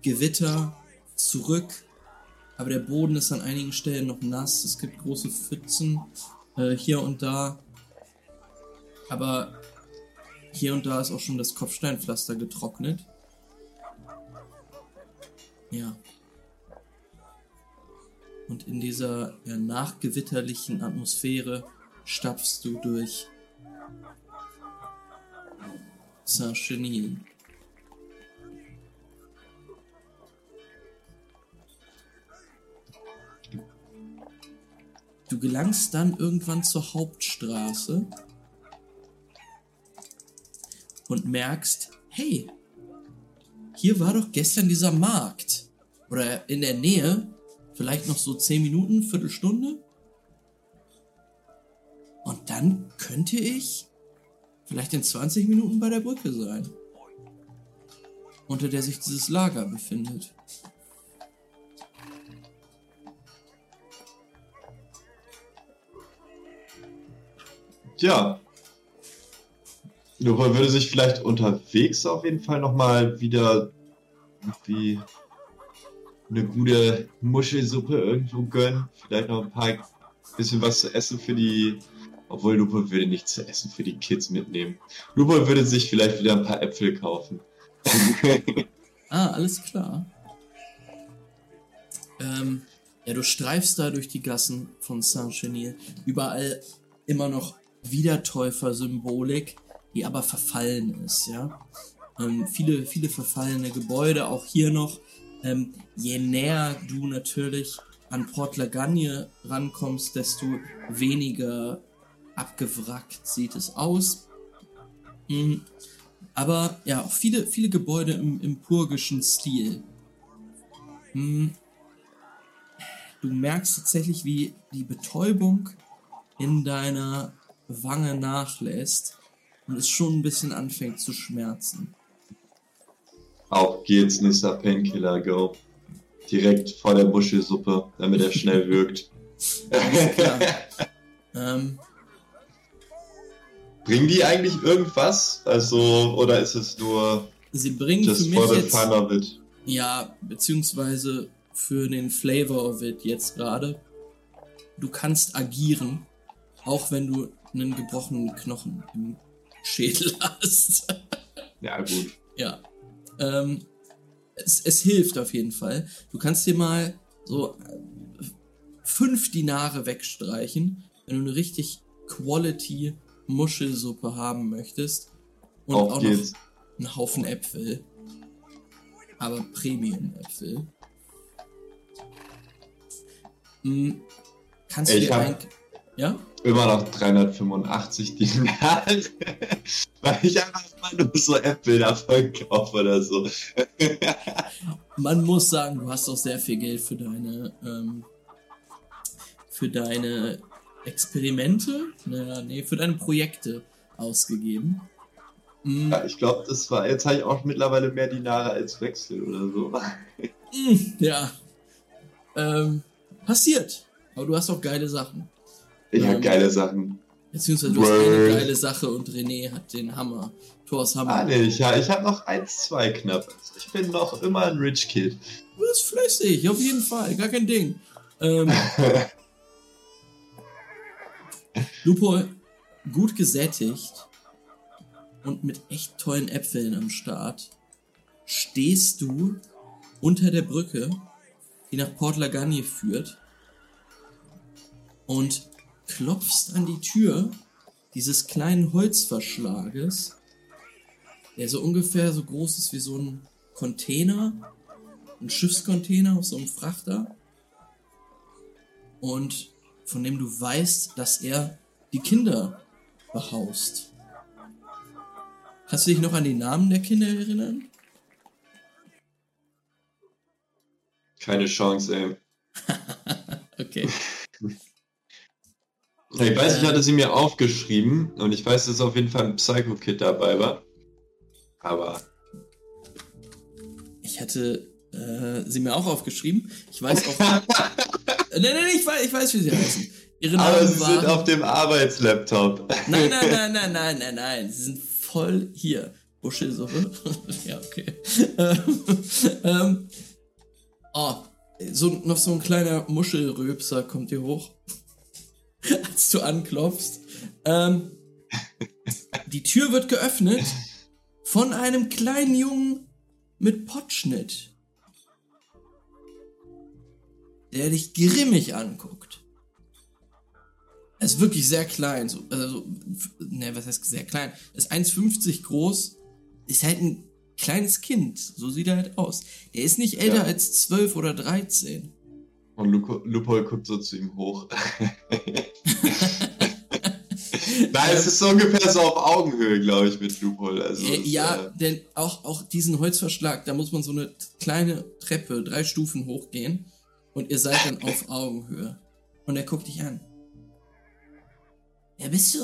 Gewitter zurück. Aber der Boden ist an einigen Stellen noch nass. Es gibt große Pfützen äh, hier und da. Aber hier und da ist auch schon das Kopfsteinpflaster getrocknet. Ja. Und in dieser ja, nachgewitterlichen Atmosphäre stapfst du durch Saint-Chenil. Du gelangst dann irgendwann zur Hauptstraße und merkst, hey, hier war doch gestern dieser Markt. Oder in der Nähe, vielleicht noch so 10 Minuten, Viertelstunde. Und dann könnte ich vielleicht in 20 Minuten bei der Brücke sein, unter der sich dieses Lager befindet. Ja. Nur würde sich vielleicht unterwegs auf jeden Fall nochmal wieder irgendwie eine gute Muschelsuppe irgendwo gönnen. Vielleicht noch ein paar bisschen was zu essen für die. Obwohl Lupo würde nichts zu essen für die Kids mitnehmen. Lupo würde sich vielleicht wieder ein paar Äpfel kaufen. ah, alles klar. Ähm, ja, du streifst da durch die Gassen von Saint-Chenil. Überall immer noch Wiedertäufer-Symbolik, die aber verfallen ist, ja. Ähm, viele, viele verfallene Gebäude, auch hier noch. Ähm, je näher du natürlich an Port Lagagne rankommst, desto weniger abgewrackt sieht es aus. Mhm. Aber ja, auch viele, viele Gebäude im, im purgischen Stil. Mhm. Du merkst tatsächlich, wie die Betäubung in deiner Wange nachlässt und es schon ein bisschen anfängt zu schmerzen. Auf geht's, nächster Painkiller, go. Direkt vor der Muschelsuppe, damit er schnell wirkt. ähm, bringen die eigentlich irgendwas? Also, oder ist es nur. Sie bringen just für mich for the jetzt, fun of it? Ja, beziehungsweise für den Flavor of it jetzt gerade. Du kannst agieren, auch wenn du einen gebrochenen Knochen im Schädel hast. ja, gut. Ja. Ähm, es, es hilft auf jeden Fall. Du kannst dir mal so äh, fünf Dinare wegstreichen, wenn du eine richtig Quality Muschelsuppe haben möchtest. Und auf auch geht's. noch einen Haufen Äpfel. Aber Premium-Äpfel. Hm, kannst du dir eigentlich. Ja? immer noch 385 Dinare, weil ich einfach mal nur so Äpfel davon kaufe oder so. Man muss sagen, du hast auch sehr viel Geld für deine ähm, für deine Experimente, naja, nee, für deine Projekte ausgegeben. Mhm. Ja, ich glaube, das war, jetzt habe ich auch mittlerweile mehr Dinare als Wechsel oder so. Mhm, ja. Ähm, passiert. Aber du hast auch geile Sachen. Ich ähm, habe geile Sachen. Beziehungsweise du hast eine geile Sache und René hat den Hammer. Thors Hammer. Ah, nee, ich, ich habe noch eins, zwei knapp. Ich bin noch immer ein Rich Kid. Du bist flüssig, auf jeden Fall, gar kein Ding. Ähm, Lupo, gut gesättigt und mit echt tollen Äpfeln am Start, stehst du unter der Brücke, die nach Port Lagagne führt und klopfst an die Tür dieses kleinen Holzverschlages, der so ungefähr so groß ist wie so ein Container, ein Schiffscontainer auf so einem Frachter. Und von dem du weißt, dass er die Kinder behaust. Kannst du dich noch an die Namen der Kinder erinnern? Keine Chance, ey. okay. Ich weiß, ich hatte sie mir aufgeschrieben und ich weiß, dass auf jeden Fall ein Psycho-Kit dabei war. Aber. Ich hatte äh, sie mir auch aufgeschrieben. Ich weiß auch. nein, nein, nein, ich weiß, ich weiß, wie sie heißen. Ihre Namen Aber sie waren... sind auf dem Arbeitslaptop. nein, nein, nein, nein, nein, nein, nein. Sie sind voll hier. Buschelsuppe. ja, okay. ähm, oh, so, noch so ein kleiner Muschelröpser kommt hier hoch. als du anklopfst. Ähm, Die Tür wird geöffnet von einem kleinen Jungen mit Potschnitt, der dich grimmig anguckt. Er ist wirklich sehr klein, so, also, ne, was heißt sehr klein? Er ist 1,50 groß, ist halt ein kleines Kind, so sieht er halt aus. Er ist nicht älter ja. als 12 oder 13. Und Lupol guckt so zu ihm hoch. Nein, es ist so ungefähr so auf Augenhöhe, glaube ich, mit Loophole. Also, ja, äh, denn auch, auch diesen Holzverschlag, da muss man so eine kleine Treppe, drei Stufen hochgehen und ihr seid dann auf Augenhöhe. Und er guckt dich an. Wer bist du?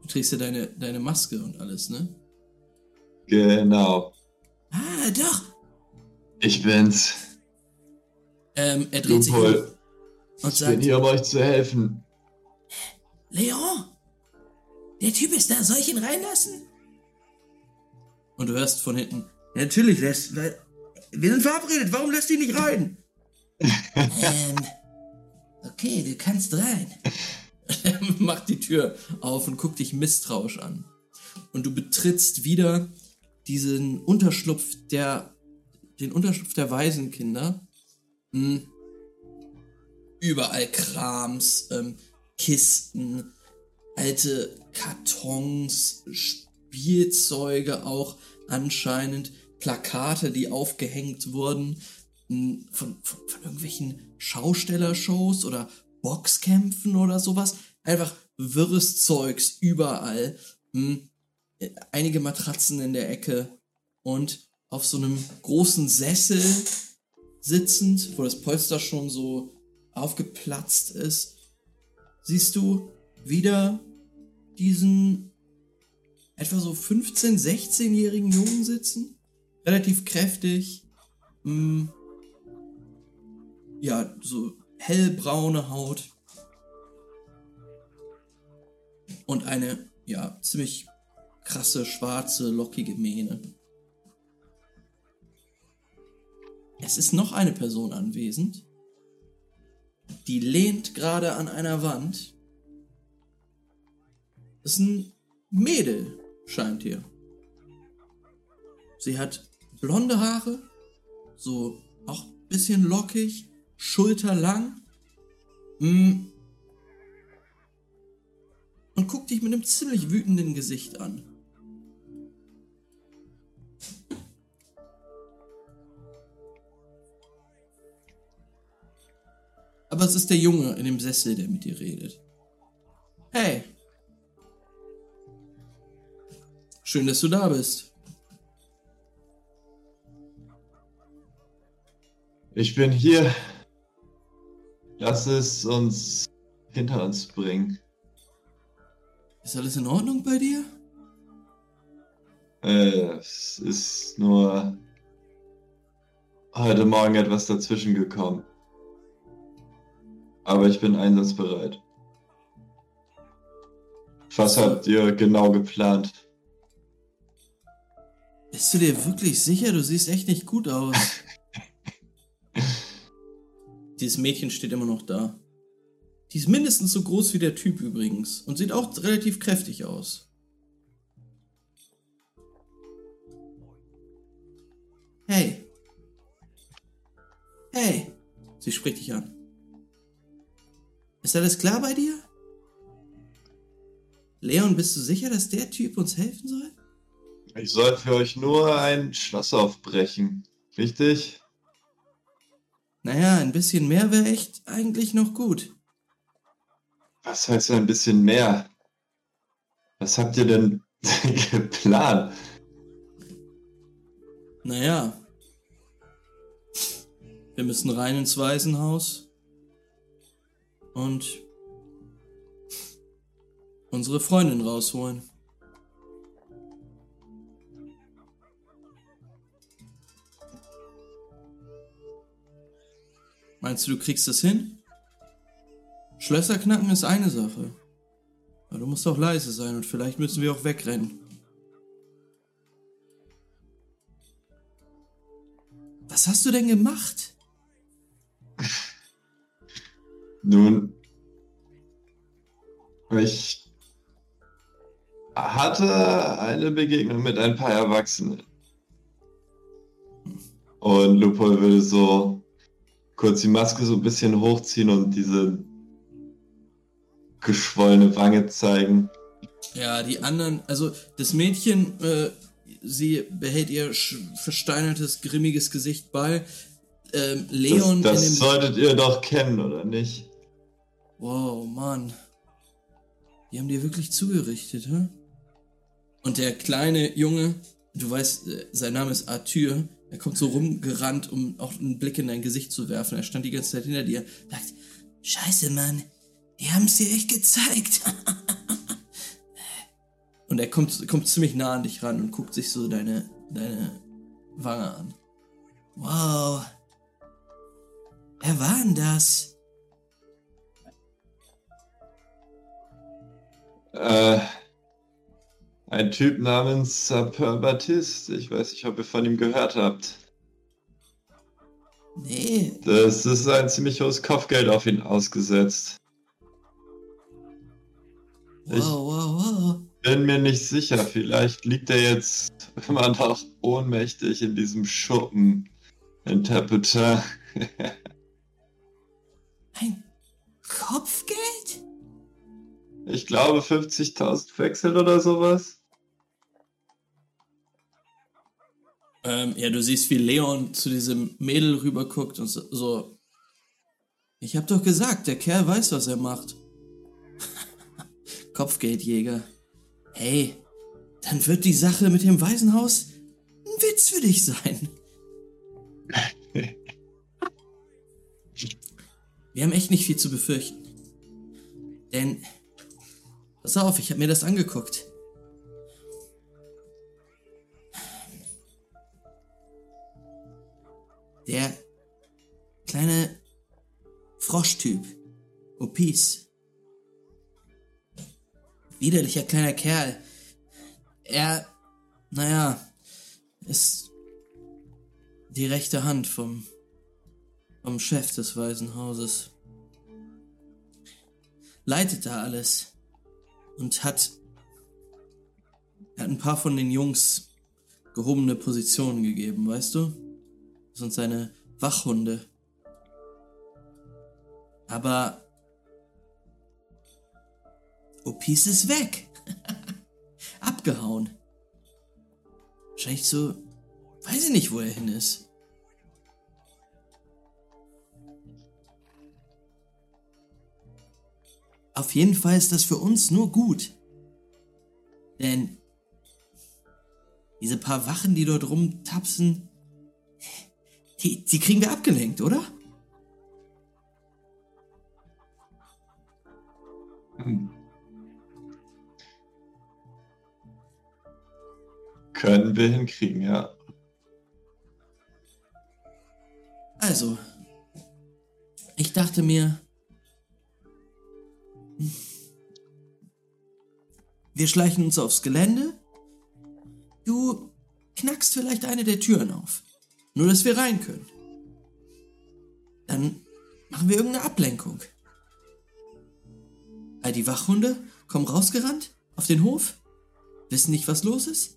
Du trägst ja deine, deine Maske und alles, ne? Genau. Ah, doch. Ich bin's. Ähm, er dreht Loophole. sich um und ich sagt, bin hier, um euch zu helfen. Leon, der Typ ist da, soll ich ihn reinlassen? Und du hörst von hinten, ja, natürlich, lässt, wir sind verabredet, warum lässt ihn nicht rein? ähm, okay, du kannst rein. Macht die Tür auf und guckt dich misstrauisch an. Und du betrittst wieder diesen Unterschlupf der, den Unterschlupf der Waisenkinder. Hm. Überall Krams, ähm, Kisten, alte Kartons, Spielzeuge auch anscheinend, Plakate, die aufgehängt wurden von, von, von irgendwelchen Schaustellershows oder Boxkämpfen oder sowas. Einfach wirres Zeugs überall. Hm. Einige Matratzen in der Ecke und auf so einem großen Sessel sitzend, wo das Polster schon so aufgeplatzt ist, siehst du wieder diesen etwa so 15-, 16-jährigen Jungen sitzen. Relativ kräftig. Mh, mm, ja, so hellbraune Haut. Und eine, ja, ziemlich krasse, schwarze, lockige Mähne. Es ist noch eine Person anwesend. Die lehnt gerade an einer Wand. Das ist ein Mädel, scheint hier. Sie hat blonde Haare, so auch ein bisschen lockig, schulterlang. Mm. Und guckt dich mit einem ziemlich wütenden Gesicht an. Aber es ist der Junge in dem Sessel, der mit dir redet. Hey. Schön, dass du da bist. Ich bin hier. Lass es uns hinter uns bringen. Ist alles in Ordnung bei dir? Äh, es ist nur heute Morgen etwas dazwischen gekommen. Aber ich bin einsatzbereit. Was habt ihr genau geplant? Bist du dir wirklich sicher? Du siehst echt nicht gut aus. Dieses Mädchen steht immer noch da. Die ist mindestens so groß wie der Typ übrigens und sieht auch relativ kräftig aus. Hey. Hey. Sie spricht dich an. Ist alles klar bei dir? Leon, bist du sicher, dass der Typ uns helfen soll? Ich soll für euch nur ein Schloss aufbrechen. Richtig? Naja, ein bisschen mehr wäre echt eigentlich noch gut. Was heißt ein bisschen mehr? Was habt ihr denn geplant? Naja. Wir müssen rein ins Waisenhaus und unsere Freundin rausholen. Meinst du, du kriegst das hin? Schlösser knacken ist eine Sache. Aber du musst auch leise sein und vielleicht müssen wir auch wegrennen. Was hast du denn gemacht? Nun, ich hatte eine Begegnung mit ein paar Erwachsenen. Und Lupol würde so kurz die Maske so ein bisschen hochziehen und diese geschwollene Wange zeigen. Ja, die anderen, also das Mädchen, äh, sie behält ihr versteinertes, grimmiges Gesicht bei. Ähm, Leon. Das, das solltet ihr doch kennen, oder nicht? Wow, Mann. Die haben dir wirklich zugerichtet, hä? Und der kleine Junge, du weißt, äh, sein Name ist Arthur, er kommt so rumgerannt, um auch einen Blick in dein Gesicht zu werfen. Er stand die ganze Zeit hinter dir, sagt, Scheiße, Mann, die haben es dir echt gezeigt. und er kommt, kommt ziemlich nah an dich ran und guckt sich so deine, deine Wange an. Wow. Wer war denn das? Äh, ein Typ namens Sapeur Baptiste. Ich weiß nicht, ob ihr von ihm gehört habt. Nee. Das ist ein ziemlich hohes Kopfgeld auf ihn ausgesetzt. Wow, wow, wow. bin mir nicht sicher. Vielleicht liegt er jetzt immer noch ohnmächtig in diesem Schuppen in Tapetin. ein Kopfgeld? Ich glaube 50.000 Wechsel oder sowas. Ähm, ja, du siehst, wie Leon zu diesem Mädel rüberguckt und so. so ich hab doch gesagt, der Kerl weiß, was er macht. Kopfgeldjäger. Hey, dann wird die Sache mit dem Waisenhaus ein Witz für dich sein. Wir haben echt nicht viel zu befürchten. Denn Pass auf, ich habe mir das angeguckt. Der kleine Froschtyp, Opis. Widerlicher kleiner Kerl. Er, naja, ist die rechte Hand vom, vom Chef des Waisenhauses. Leitet da alles und hat, hat ein paar von den Jungs gehobene Positionen gegeben, weißt du? Das sind seine Wachhunde. Aber Opis ist weg. Abgehauen. Wahrscheinlich so, weiß ich nicht, wo er hin ist. Auf jeden Fall ist das für uns nur gut. Denn diese paar Wachen, die dort rumtapsen, die, die kriegen wir abgelenkt, oder? Hm. Können wir hinkriegen, ja. Also, ich dachte mir, wir schleichen uns aufs Gelände. Du knackst vielleicht eine der Türen auf. Nur, dass wir rein können. Dann machen wir irgendeine Ablenkung. All die Wachhunde kommen rausgerannt auf den Hof, wissen nicht, was los ist.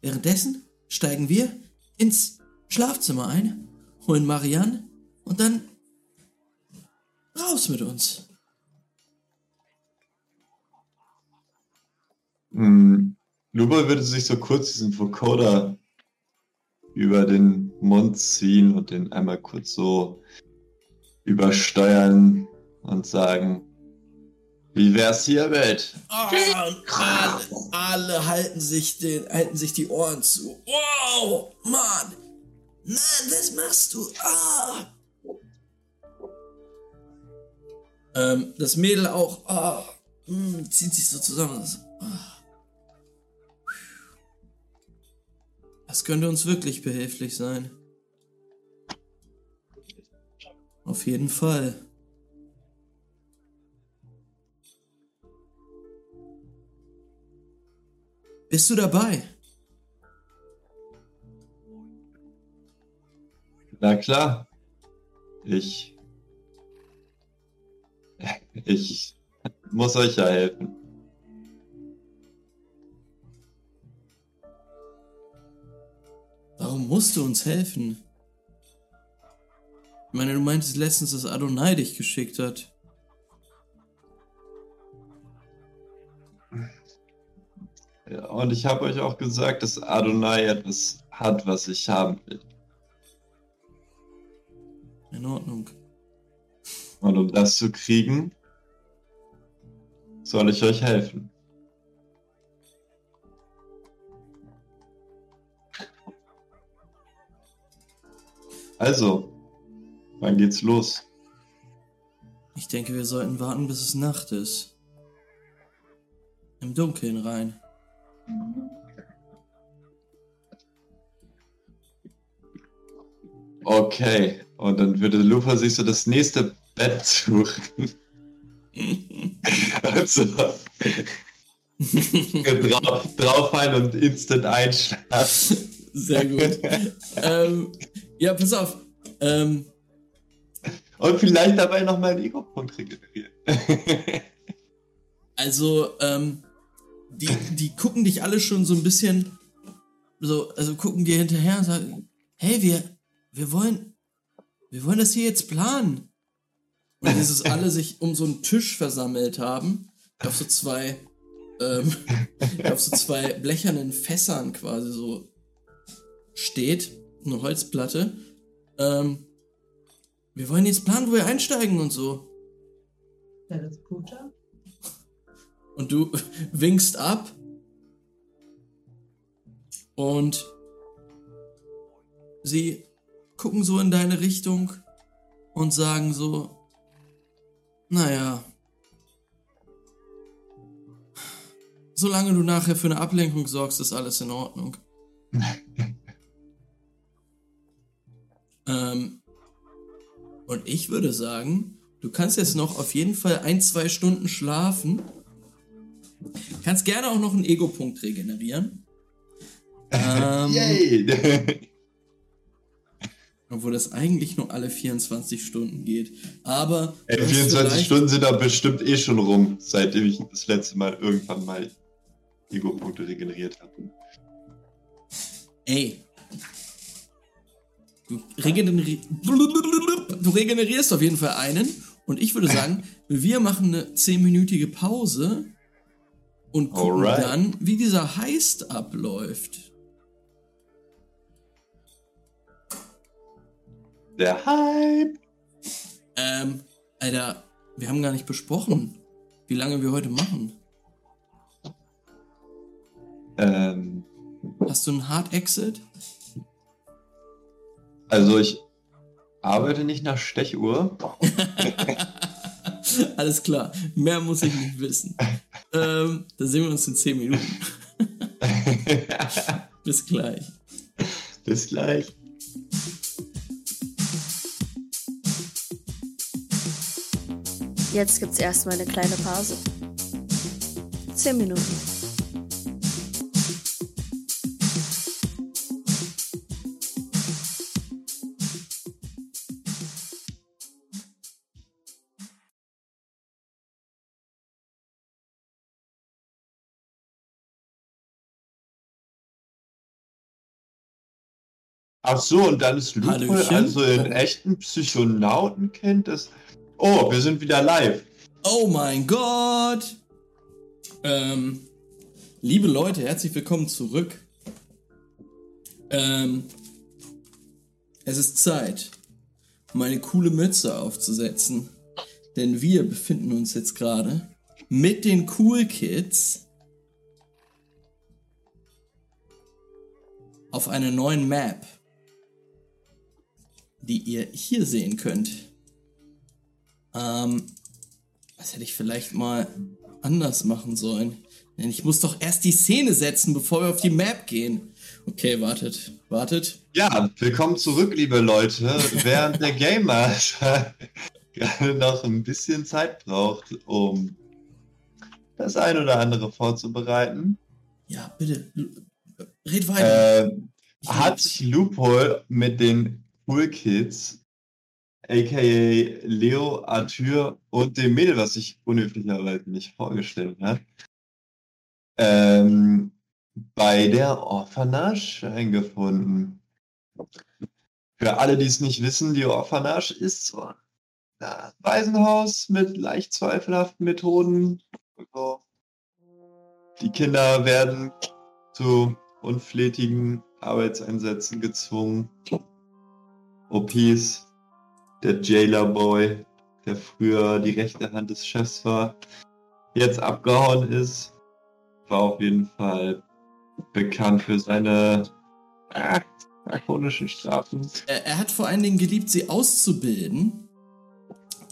Währenddessen steigen wir ins Schlafzimmer ein, holen Marianne und dann raus mit uns. Hm, Luba würde sich so kurz diesen Vocoder über den Mund ziehen und den einmal kurz so übersteuern und sagen, wie wär's hier, Welt? Oh, alle, alle, halten sich den, halten sich die Ohren zu. Wow, Mann! Mann, was machst du? Oh. Ähm, das Mädel auch, oh, mh, zieht sich so zusammen. Oh. Das könnte uns wirklich behilflich sein. Auf jeden Fall. Bist du dabei? Na klar. Ich. Ich muss euch ja helfen. Musst du uns helfen. Ich meine, du meintest letztens, dass Adonai dich geschickt hat. Ja, und ich habe euch auch gesagt, dass Adonai etwas hat, was ich haben will. In Ordnung. Und um das zu kriegen, soll ich euch helfen. Also, wann geht's los? Ich denke, wir sollten warten, bis es Nacht ist. Im Dunkeln rein. Okay, und dann würde Lufa sich so das nächste Bett suchen. also, drauf, draufhalten und instant einschlafen. Sehr gut. ähm, ja, pass auf. Ähm, und vielleicht dabei nochmal einen Ego-Punkt regenerieren. also, ähm, die, die gucken dich alle schon so ein bisschen, so, also gucken dir hinterher und sagen, hey, wir, wir wollen, wir wollen das hier jetzt planen. Und dieses alle sich um so einen Tisch versammelt haben, auf so zwei, ähm, auf so zwei blechernen Fässern quasi so steht, eine Holzplatte. Ähm, wir wollen jetzt planen, wo wir einsteigen und so. Ja, das Puja? Und du winkst ab. Und sie gucken so in deine Richtung und sagen so, naja, solange du nachher für eine Ablenkung sorgst, ist alles in Ordnung. ähm, und ich würde sagen, du kannst jetzt noch auf jeden Fall ein, zwei Stunden schlafen. Kannst gerne auch noch einen Ego-Punkt regenerieren. Ähm, Yay! Obwohl das eigentlich nur alle 24 Stunden geht. Aber. Ey, 24 Stunden sind da bestimmt eh schon rum, seitdem ich das letzte Mal irgendwann mal Ego-Punkte regeneriert habe. Ey. Du, regeneri du regenerierst auf jeden Fall einen. Und ich würde sagen, wir machen eine 10-minütige Pause und gucken Alright. dann, wie dieser Heist abläuft. Der Hype. Ähm, Alter, wir haben gar nicht besprochen, wie lange wir heute machen. Ähm. Hast du einen Hard Exit? Also ich arbeite nicht nach Stechuhr. Alles klar, mehr muss ich nicht wissen. ähm, da sehen wir uns in 10 Minuten. Bis gleich. Bis gleich. Jetzt gibt's erstmal eine kleine Pause. Zehn Minuten. Ach so, und dann ist Luke also in echten Psychonautenkind. Das Oh, wir sind wieder live. Oh mein Gott. Ähm, liebe Leute, herzlich willkommen zurück. Ähm, es ist Zeit, meine coole Mütze aufzusetzen. Denn wir befinden uns jetzt gerade mit den Cool Kids auf einer neuen Map, die ihr hier sehen könnt. Ähm, was hätte ich vielleicht mal anders machen sollen? Denn ich muss doch erst die Szene setzen, bevor wir auf die Map gehen. Okay, wartet, wartet. Ja, willkommen zurück, liebe Leute. Während der Gamer gerade noch ein bisschen Zeit braucht, um das ein oder andere vorzubereiten. Ja, bitte. Red weiter. Äh, hat sich Loophole mit den Cool Kids aka Leo, Arthur und dem Mädel, was sich unhöflicherweise nicht vorgestellt hat, ähm, bei der Orphanage eingefunden. für alle, die es nicht wissen, die Orphanage ist so ein Waisenhaus mit leicht zweifelhaften Methoden. Also, die Kinder werden zu unflätigen Arbeitseinsätzen gezwungen. OPs, der Jailer Boy, der früher die rechte Hand des Chefs war, jetzt abgehauen ist, war auf jeden Fall bekannt für seine äh, Strafen. Er, er, hat vor allen Dingen geliebt, sie auszubilden.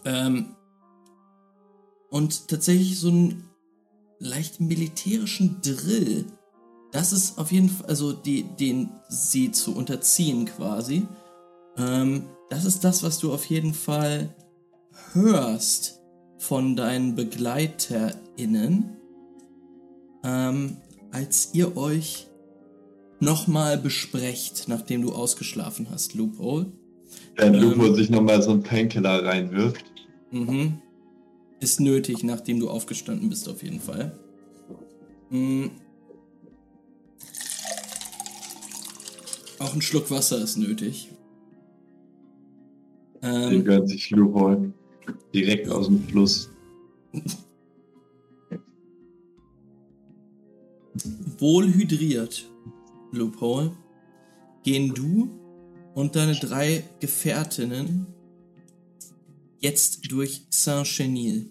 Ähm, und tatsächlich so einen leicht militärischen Drill. Das ist auf jeden Fall, also die, den sie zu unterziehen quasi. Ähm, das ist das, was du auf jeden Fall hörst von deinen BegleiterInnen, ähm, als ihr euch nochmal besprecht, nachdem du ausgeschlafen hast, Loophole. Wenn ähm, Loophole sich nochmal so einen Painkiller reinwirft. Mhm. Ist nötig, nachdem du aufgestanden bist, auf jeden Fall. Mhm. Auch ein Schluck Wasser ist nötig. Ähm, Den gehört sich Loophole. Direkt aus dem Fluss. Wohl hydriert, Loophole, gehen du und deine drei Gefährtinnen jetzt durch Saint-Chenil.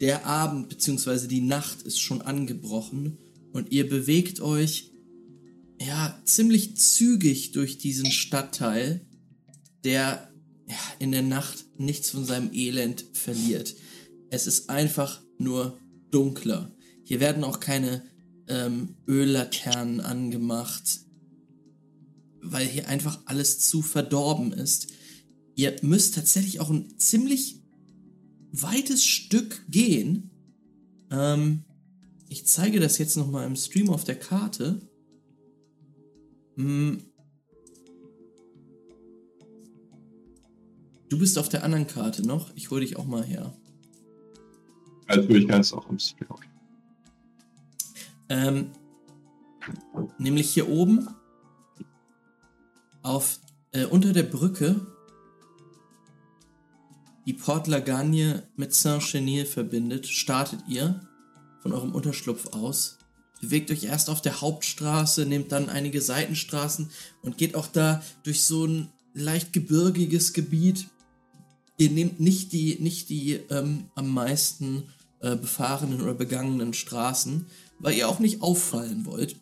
Der Abend bzw. die Nacht ist schon angebrochen und ihr bewegt euch ja ziemlich zügig durch diesen Stadtteil, der in der Nacht nichts von seinem Elend verliert. Es ist einfach nur dunkler. Hier werden auch keine ähm, Öllaternen angemacht, weil hier einfach alles zu verdorben ist. Ihr müsst tatsächlich auch ein ziemlich weites Stück gehen. Ähm, ich zeige das jetzt nochmal im Stream auf der Karte. Hm, Du bist auf der anderen Karte noch. Ich hole dich auch mal her. Also ich kann es auch im Stream. Okay. Ähm, nämlich hier oben auf äh, unter der Brücke die Port Lagagne mit Saint-Chenil verbindet, startet ihr von eurem Unterschlupf aus. Bewegt euch erst auf der Hauptstraße, nehmt dann einige Seitenstraßen und geht auch da durch so ein leicht gebirgiges Gebiet ihr nehmt nicht die, nicht die ähm, am meisten äh, befahrenen oder begangenen Straßen, weil ihr auch nicht auffallen wollt.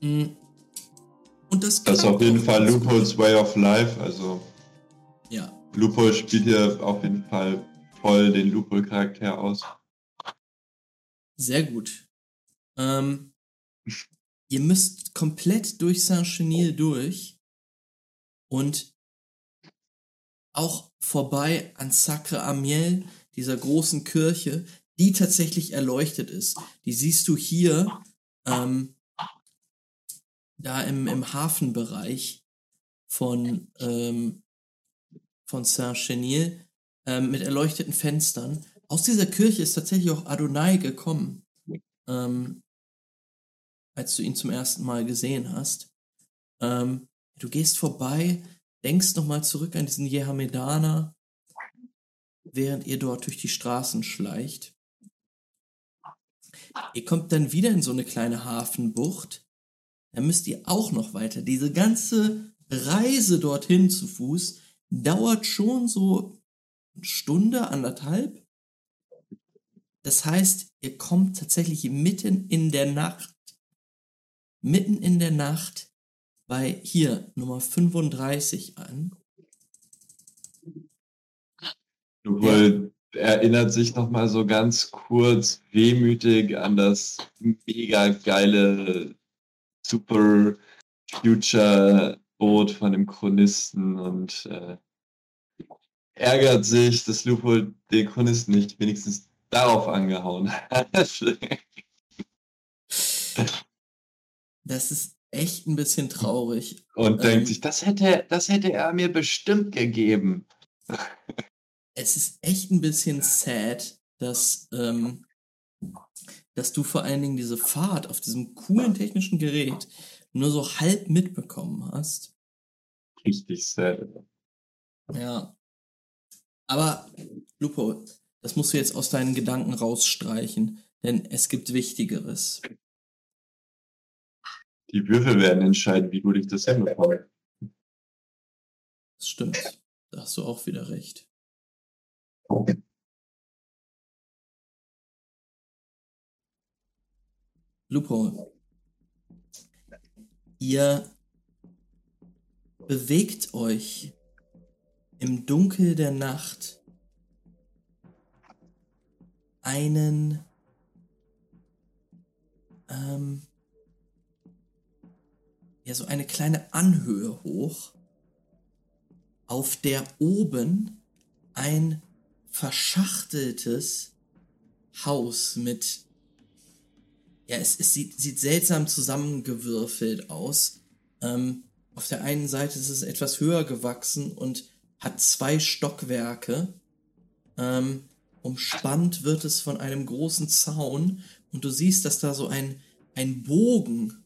Mhm. Und das, das ist auf jeden Fall Loopholes Way of Life, also ja. Loophole spielt hier auf jeden Fall voll den Loophole-Charakter aus. Sehr gut. Ähm, ihr müsst komplett durch Saint-Chenil durch und auch vorbei an Sacre Amiel, dieser großen Kirche, die tatsächlich erleuchtet ist. Die siehst du hier, ähm, da im, im Hafenbereich von, ähm, von Saint-Chenil, ähm, mit erleuchteten Fenstern. Aus dieser Kirche ist tatsächlich auch Adonai gekommen, ähm, als du ihn zum ersten Mal gesehen hast. Ähm, du gehst vorbei denkst nochmal zurück an diesen Jehamedaner, während ihr dort durch die Straßen schleicht. Ihr kommt dann wieder in so eine kleine Hafenbucht. Da müsst ihr auch noch weiter. Diese ganze Reise dorthin zu Fuß dauert schon so eine Stunde, anderthalb. Das heißt, ihr kommt tatsächlich mitten in der Nacht, mitten in der Nacht bei hier Nummer 35 an. Ja. erinnert sich noch mal so ganz kurz wehmütig an das mega geile Super Future Boot von dem Chronisten und äh, ärgert sich, dass Lupo den Chronisten nicht wenigstens darauf angehauen hat. das ist echt ein bisschen traurig. Und ähm, denkt sich, das hätte, das hätte er mir bestimmt gegeben. es ist echt ein bisschen sad, dass, ähm, dass du vor allen Dingen diese Fahrt auf diesem coolen technischen Gerät nur so halb mitbekommen hast. richtig sad. Ja. Aber, Lupo, das musst du jetzt aus deinen Gedanken rausstreichen, denn es gibt Wichtigeres. Die Würfel werden entscheiden, wie gut ich das hinbekomme. Das stimmt. Da hast du auch wieder recht. Lupo, ihr bewegt euch im Dunkel der Nacht einen ähm, ja so eine kleine Anhöhe hoch, auf der oben ein verschachteltes Haus mit ja, es, es sieht, sieht seltsam zusammengewürfelt aus. Ähm, auf der einen Seite ist es etwas höher gewachsen und hat zwei Stockwerke. Ähm, umspannt wird es von einem großen Zaun und du siehst, dass da so ein, ein Bogen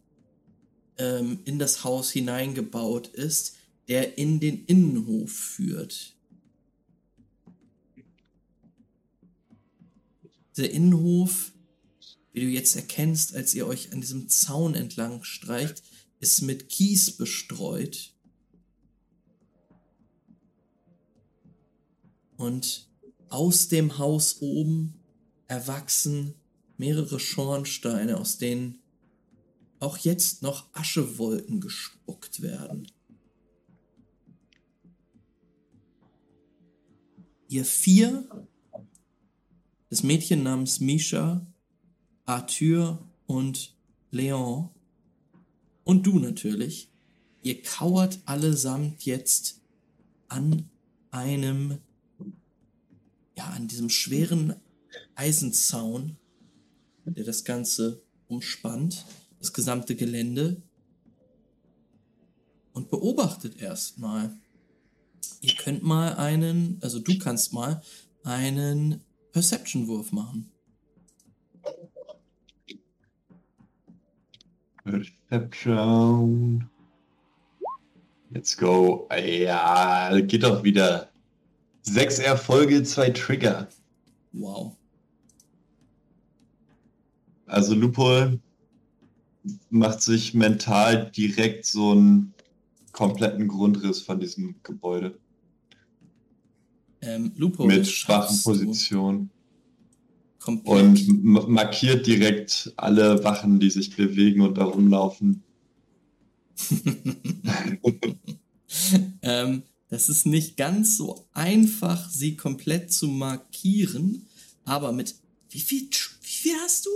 ähm, in das Haus hineingebaut ist, der in den Innenhof führt. Der Innenhof wie du jetzt erkennst, als ihr euch an diesem Zaun entlang streicht, ist mit Kies bestreut. Und aus dem Haus oben erwachsen mehrere Schornsteine, aus denen auch jetzt noch Aschewolken gespuckt werden. Ihr vier, das Mädchen namens Misha, Arthur und Leon und du natürlich, ihr kauert allesamt jetzt an einem, ja, an diesem schweren Eisenzaun, der das Ganze umspannt, das gesamte Gelände, und beobachtet erstmal. Ihr könnt mal einen, also du kannst mal einen Perception-Wurf machen. Perception. Let's go. Ja, geht doch wieder. Sechs Erfolge, zwei Trigger. Wow. Also Lupol macht sich mental direkt so einen kompletten Grundriss von diesem Gebäude. Ähm, Lupo, Mit schwachen Positionen. Komplett. Und markiert direkt alle Wachen, die sich bewegen und da rumlaufen. ähm, das ist nicht ganz so einfach, sie komplett zu markieren, aber mit wie viel, wie viel hast du?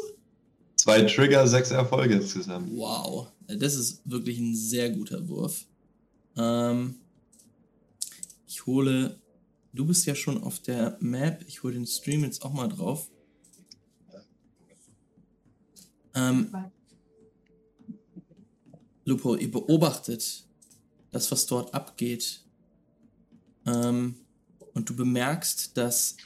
Zwei Trigger, sechs Erfolge insgesamt. Wow, das ist wirklich ein sehr guter Wurf. Ähm, ich hole, du bist ja schon auf der Map, ich hole den Stream jetzt auch mal drauf. Ähm, Lupo, ihr beobachtet das, was dort abgeht. Ähm, und du bemerkst, dass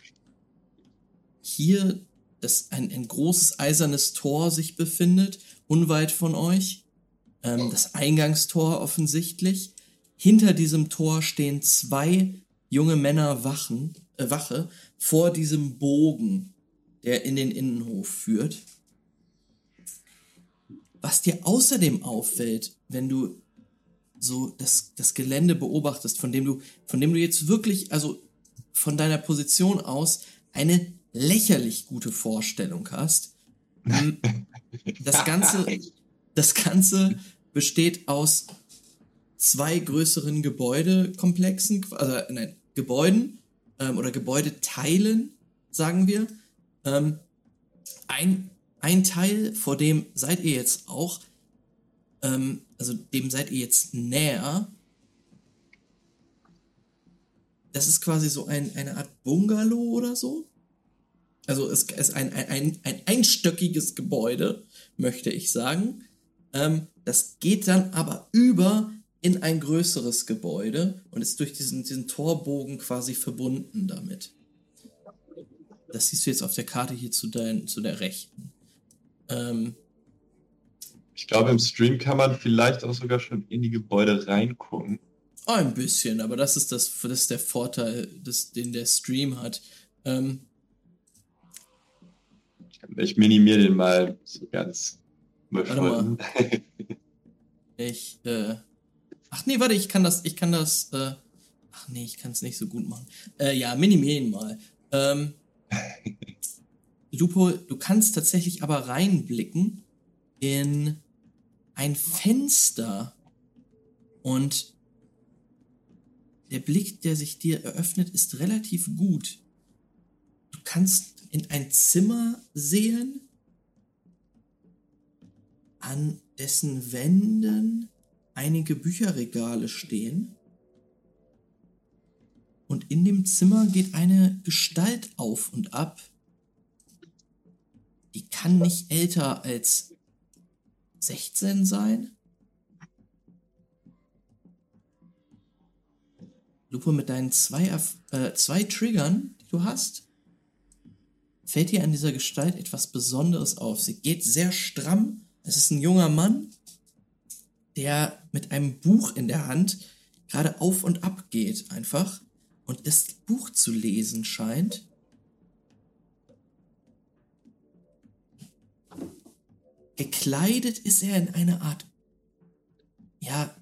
hier das ein, ein großes eisernes Tor sich befindet, unweit von euch. Ähm, das Eingangstor offensichtlich. Hinter diesem Tor stehen zwei junge Männer wachen, äh, Wache vor diesem Bogen, der in den Innenhof führt. Was dir außerdem auffällt, wenn du so das, das Gelände beobachtest, von dem du, von dem du jetzt wirklich, also von deiner Position aus, eine lächerlich gute Vorstellung hast. Ähm, das Ganze, das Ganze besteht aus zwei größeren Gebäudekomplexen, also nein, Gebäuden ähm, oder Gebäudeteilen, sagen wir. Ähm, ein ein Teil, vor dem seid ihr jetzt auch, ähm, also dem seid ihr jetzt näher. Das ist quasi so ein, eine Art Bungalow oder so. Also es ist ein, ein, ein, ein einstöckiges Gebäude, möchte ich sagen. Ähm, das geht dann aber über in ein größeres Gebäude und ist durch diesen, diesen Torbogen quasi verbunden damit. Das siehst du jetzt auf der Karte hier zu, dein, zu der rechten. Ähm, ich glaube, im Stream kann man vielleicht auch sogar schon in die Gebäude reingucken. Ein bisschen, aber das ist, das, das ist der Vorteil, das, den der Stream hat. Ähm, ich minimiere den mal so ganz. Warte mal. ich, äh. Ach nee, warte, ich kann das, ich kann das, äh. Ach nee, ich kann es nicht so gut machen. Äh, ja, minimiere ihn mal. Ähm. Lupo, du kannst tatsächlich aber reinblicken in ein Fenster. Und der Blick, der sich dir eröffnet, ist relativ gut. Du kannst in ein Zimmer sehen, an dessen Wänden einige Bücherregale stehen. Und in dem Zimmer geht eine Gestalt auf und ab. Die kann nicht älter als 16 sein. Lupo, mit deinen zwei, äh, zwei Triggern, die du hast, fällt dir an dieser Gestalt etwas Besonderes auf. Sie geht sehr stramm. Es ist ein junger Mann, der mit einem Buch in der Hand gerade auf und ab geht einfach und das Buch zu lesen scheint. Gekleidet ist er in eine Art, ja,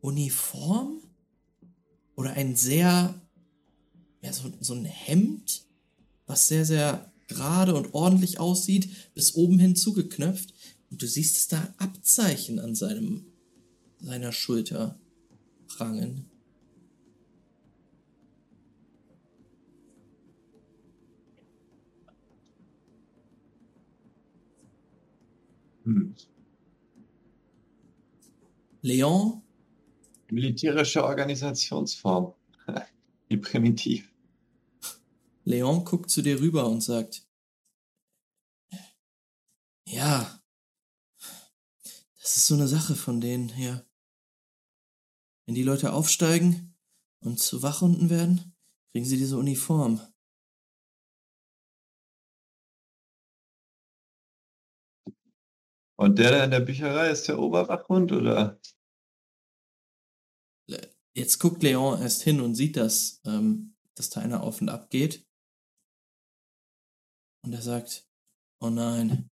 Uniform? oder ein sehr, ja, so, so ein Hemd, was sehr, sehr gerade und ordentlich aussieht, bis oben hin zugeknöpft. Und du siehst es da Abzeichen an seinem, seiner Schulter prangen. Hm. Leon Militärische Organisationsform. Wie primitiv. Leon guckt zu dir rüber und sagt, ja, das ist so eine Sache von denen hier. Wenn die Leute aufsteigen und zu Wachhunden werden, kriegen sie diese Uniform. Und der da in der Bücherei ist der Oberwachhund, oder? Jetzt guckt Leon erst hin und sieht, dass, ähm, dass da einer auf und ab geht. Und er sagt, oh nein,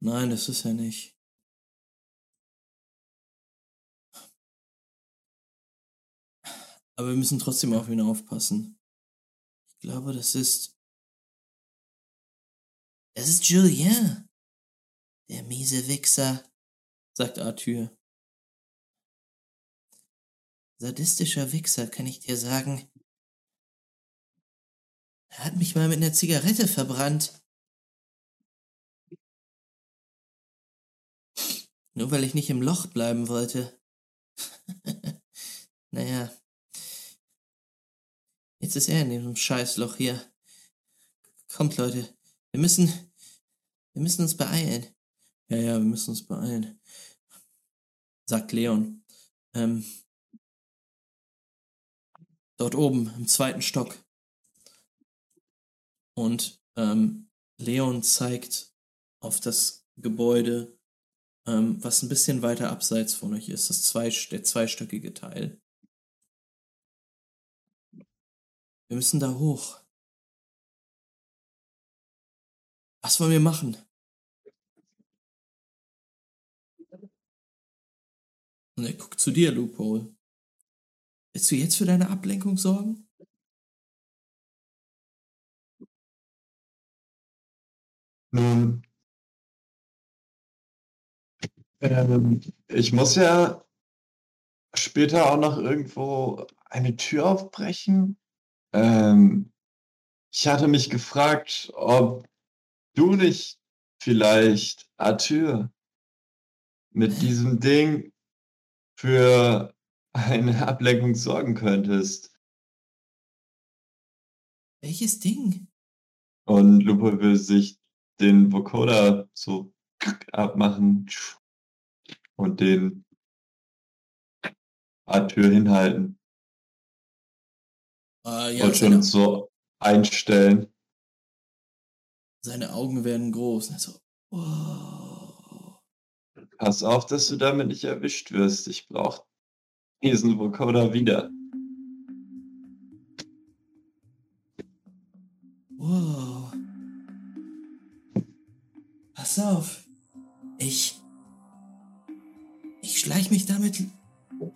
nein, das ist er nicht. Aber wir müssen trotzdem auf ihn aufpassen. Ich glaube, das ist. Das ist Julien. Der miese Wichser, sagt Arthur. Sadistischer Wichser, kann ich dir sagen. Er hat mich mal mit einer Zigarette verbrannt. Nur weil ich nicht im Loch bleiben wollte. naja. Jetzt ist er in diesem Scheißloch hier. Kommt, Leute. Wir müssen. Wir müssen uns beeilen. Ja, ja, wir müssen uns beeilen. Sagt Leon. Ähm, Dort oben im zweiten Stock. Und ähm, Leon zeigt auf das Gebäude, ähm, was ein bisschen weiter abseits von euch ist, das zwei, der zweistöckige Teil. Wir müssen da hoch. Was wollen wir machen? Und er guckt zu dir, Loophole. Willst du jetzt für deine Ablenkung sorgen? Nun, ähm, ich muss ja später auch noch irgendwo eine Tür aufbrechen. Ähm, ich hatte mich gefragt, ob du nicht vielleicht Arthur mit diesem Ding für eine Ablenkung sorgen könntest. Welches Ding? Und Lupo will sich den Vocoder so abmachen und den A-Tür hinhalten. Uh, ja, und schon so einstellen. Seine Augen werden groß. Also, oh. Pass auf, dass du damit nicht erwischt wirst. Ich brauche Riesenvocoder wieder.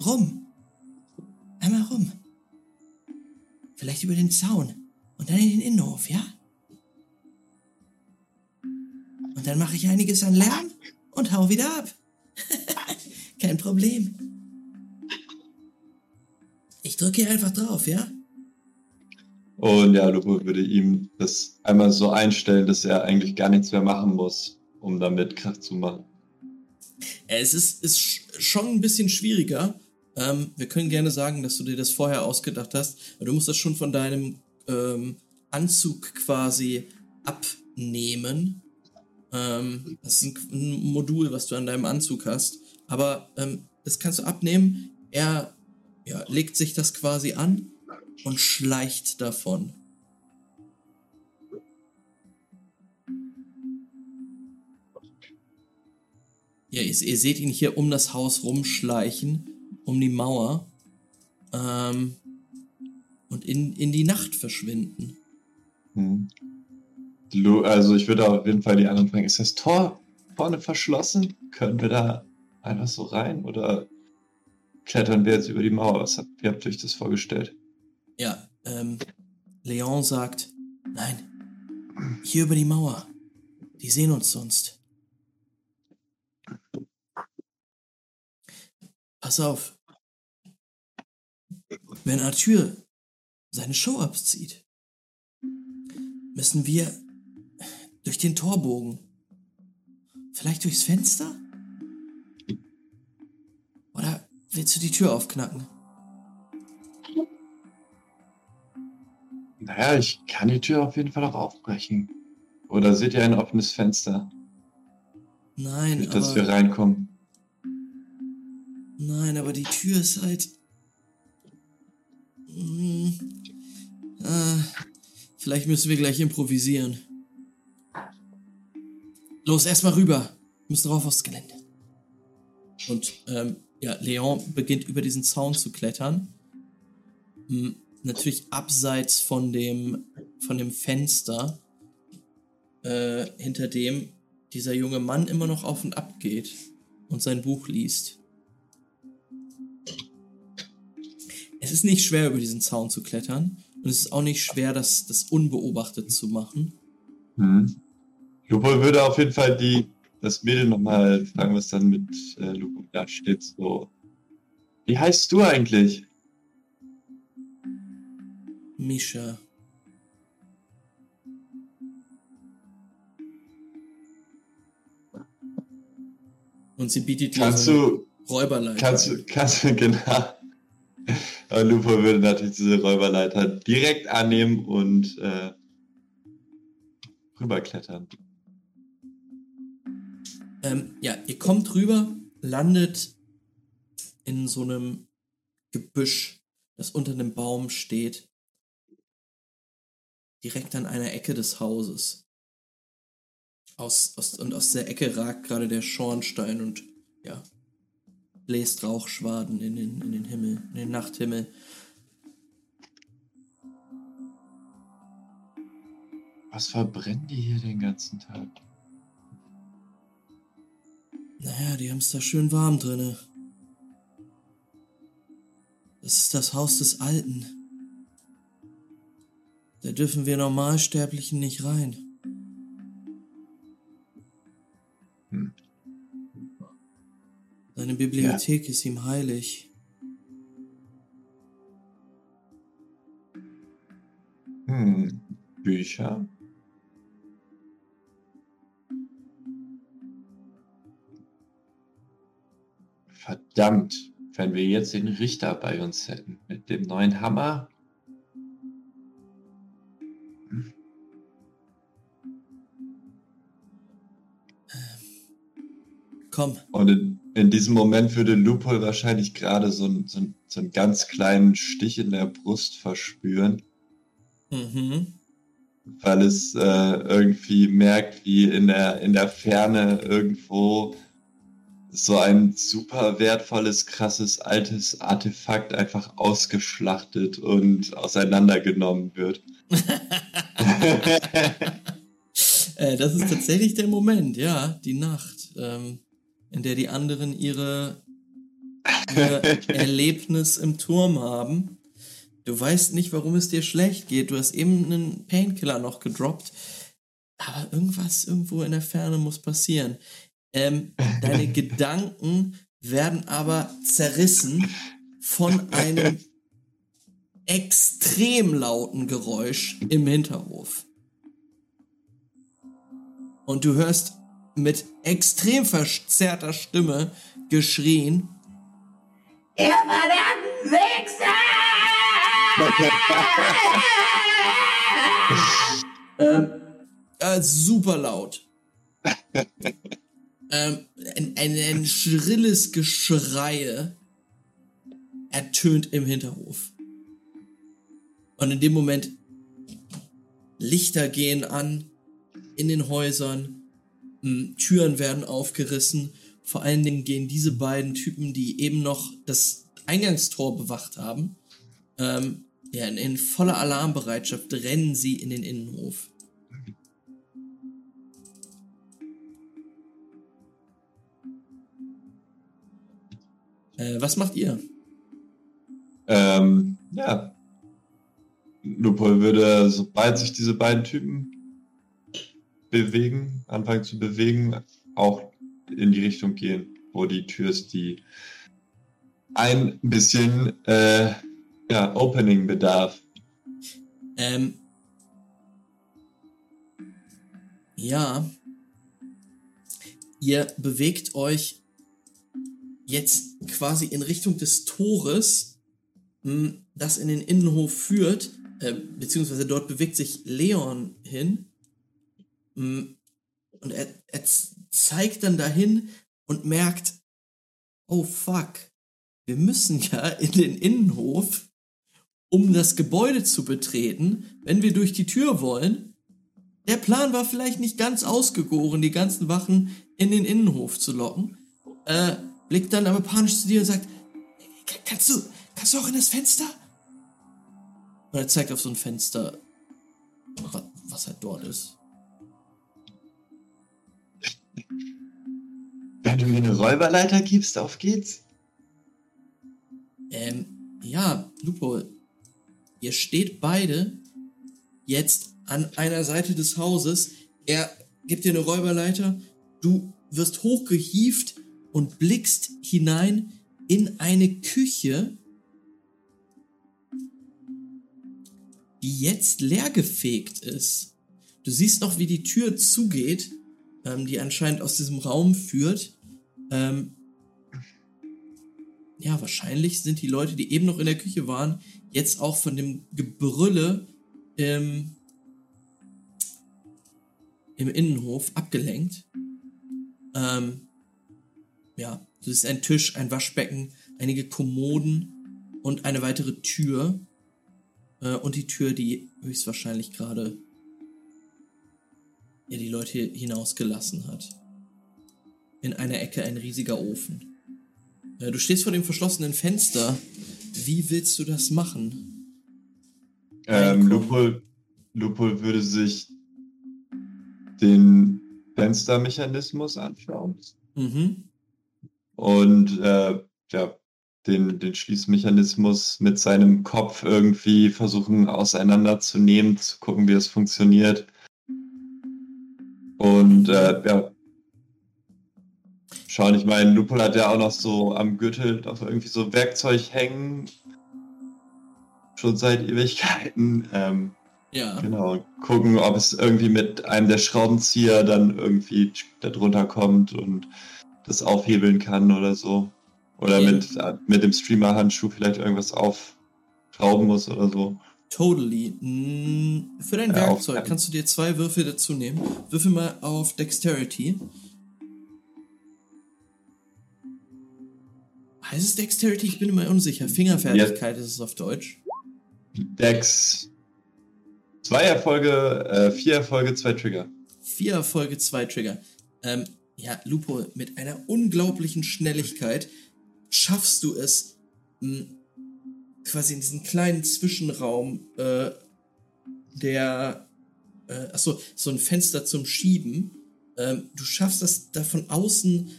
Rum. Einmal rum. Vielleicht über den Zaun und dann in den Innenhof, ja? Und dann mache ich einiges an Lärm und hau wieder ab. Kein Problem. Ich drücke hier einfach drauf, ja? Und ja, Lupo würde ihm das einmal so einstellen, dass er eigentlich gar nichts mehr machen muss, um damit Kraft zu machen. Es ist, ist schon ein bisschen schwieriger. Ähm, wir können gerne sagen, dass du dir das vorher ausgedacht hast. Du musst das schon von deinem ähm, Anzug quasi abnehmen. Ähm, das ist ein, Modul, was du an deinem Anzug hast. Aber ähm, das kannst du abnehmen. Er ja, legt sich das quasi an und schleicht davon. Ja, ihr, ihr, seht ihn hier um das Haus rumschleichen, um die Mauer. Ähm, und in, in die Nacht verschwinden. Hm. Also ich würde auf jeden Fall die anderen fragen, ist das Tor vorne verschlossen? Können wir da einfach so rein oder klettern wir jetzt über die Mauer? Was habt, wie habt ihr euch das vorgestellt? Ja, ähm, Leon sagt, nein, hier über die Mauer. Die sehen uns sonst. Pass auf. Wenn Arthur seine Show abzieht, müssen wir durch den Torbogen. Vielleicht durchs Fenster? Oder willst du die Tür aufknacken? Naja, ich kann die Tür auf jeden Fall auch aufbrechen. Oder seht ihr ein offenes Fenster? Nein, Nicht, dass wir reinkommen. Aber die Tür ist halt. Hm, äh, vielleicht müssen wir gleich improvisieren. Los, erstmal rüber. Müssen rauf aufs Gelände. Und ähm, ja, Leon beginnt über diesen Zaun zu klettern. Hm, natürlich abseits von dem, von dem Fenster, äh, hinter dem dieser junge Mann immer noch auf und ab geht und sein Buch liest. Es ist nicht schwer, über diesen Zaun zu klettern. Und es ist auch nicht schwer, das, das unbeobachtet zu machen. Mhm. Lupo würde auf jeden Fall die, das Mädel nochmal fragen, was dann mit äh, Lupo da steht. So. Wie heißt du eigentlich? Misha. Und sie bietet dir kannst so du, Räuberleiter. Kannst du, kannst du, genau. Aber Lupo würde natürlich diese Räuberleiter direkt annehmen und äh, rüberklettern. Ähm, ja, ihr kommt rüber, landet in so einem Gebüsch, das unter einem Baum steht. Direkt an einer Ecke des Hauses. Aus, aus, und aus der Ecke ragt gerade der Schornstein und ja, bläst Rauchschwaden in den, in den Himmel, in den Nachthimmel. Was verbrennen die hier den ganzen Tag? Naja, die haben es da schön warm drinne. Das ist das Haus des Alten. Da dürfen wir Normalsterblichen nicht rein. Hm. Seine Bibliothek ja. ist ihm heilig. Hm. Bücher? Verdammt, wenn wir jetzt den Richter bei uns hätten mit dem neuen Hammer. Komm. Und in, diesem Moment würde Lupol wahrscheinlich gerade so, so, so einen ganz kleinen Stich in der Brust verspüren. Mhm. Weil es äh, irgendwie merkt, wie in der, in der Ferne irgendwo so ein super wertvolles, krasses, altes Artefakt einfach ausgeschlachtet und auseinandergenommen wird. äh, das ist tatsächlich der Moment, ja, die Nacht, ähm, in der die anderen ihre, ihr Erlebnis im Turm haben. Du weißt nicht, warum es dir schlecht geht. Du hast eben einen Painkiller noch gedroppt. Aber irgendwas irgendwo in der Ferne muss passieren. Ähm, deine Gedanken werden aber zerrissen von einem extrem lauten Geräusch im Hinterhof. Und du hörst mit extrem verzerrter Stimme geschrien. Ihr verdammten Wichser! ähm, äh, super laut. ähm, ein, ein, ein schrilles Geschreie ertönt im Hinterhof. Und in dem Moment Lichter gehen an in den Häusern, Türen werden aufgerissen. Vor allen Dingen gehen diese beiden Typen, die eben noch das Eingangstor bewacht haben, ähm, ja, in, in voller Alarmbereitschaft rennen sie in den Innenhof. Äh, was macht ihr? Ähm, ja. Lupol würde, sobald sich diese beiden Typen bewegen, anfangen zu bewegen, auch in die Richtung gehen, wo die Tür ist, die ein bisschen äh, ja, Opening bedarf. Ähm, ja. Ihr bewegt euch jetzt quasi in Richtung des Tores, hm, das in den Innenhof führt, äh, beziehungsweise dort bewegt sich Leon hin. Hm, und er, er zeigt dann dahin und merkt, oh fuck, wir müssen ja in den Innenhof um das Gebäude zu betreten, wenn wir durch die Tür wollen. Der Plan war vielleicht nicht ganz ausgegoren, die ganzen Wachen in den Innenhof zu locken. Äh, blickt dann aber panisch zu dir und sagt, kannst du, kannst du auch in das Fenster? Und er zeigt auf so ein Fenster, was halt dort ist. Wenn du mir eine Räuberleiter gibst, auf geht's. Ähm, ja, Lupo, Ihr steht beide jetzt an einer Seite des Hauses. Er gibt dir eine Räuberleiter. Du wirst hochgehieft und blickst hinein in eine Küche, die jetzt leergefegt ist. Du siehst noch, wie die Tür zugeht, ähm, die anscheinend aus diesem Raum führt. Ähm, ja, wahrscheinlich sind die Leute, die eben noch in der Küche waren, jetzt auch von dem Gebrülle im, im Innenhof abgelenkt. Ähm, ja, das ist ein Tisch, ein Waschbecken, einige Kommoden und eine weitere Tür. Äh, und die Tür, die höchstwahrscheinlich gerade ja, die Leute hinausgelassen hat. In einer Ecke ein riesiger Ofen. Äh, du stehst vor dem verschlossenen Fenster wie willst du das machen? Ähm, Lupol, Lupol würde sich den Fenstermechanismus anschauen. Mhm. Und äh, ja, den, den Schließmechanismus mit seinem Kopf irgendwie versuchen auseinanderzunehmen, zu gucken, wie es funktioniert. Und äh, ja, schauen. Ich meine, Lupol hat ja auch noch so am Gürtel noch irgendwie so Werkzeug hängen. Schon seit Ewigkeiten. Ähm, ja. Genau. Gucken, ob es irgendwie mit einem der Schraubenzieher dann irgendwie da drunter kommt und das aufhebeln kann oder so. Oder okay. mit, äh, mit dem Streamer-Handschuh vielleicht irgendwas aufschrauben muss oder so. Totally. Mm, für dein Werkzeug kannst du dir zwei Würfel dazu nehmen. Würfel mal auf Dexterity. Heißt es Dexterity? Ich bin immer unsicher. Fingerfertigkeit ja. ist es auf Deutsch. Dex. Zwei Erfolge, äh, vier Erfolge, zwei Trigger. Vier Erfolge, zwei Trigger. Ähm, ja, Lupo, mit einer unglaublichen Schnelligkeit schaffst du es, mh, quasi in diesen kleinen Zwischenraum, äh, der, äh, achso, so ein Fenster zum Schieben. Ähm, du schaffst es da von außen,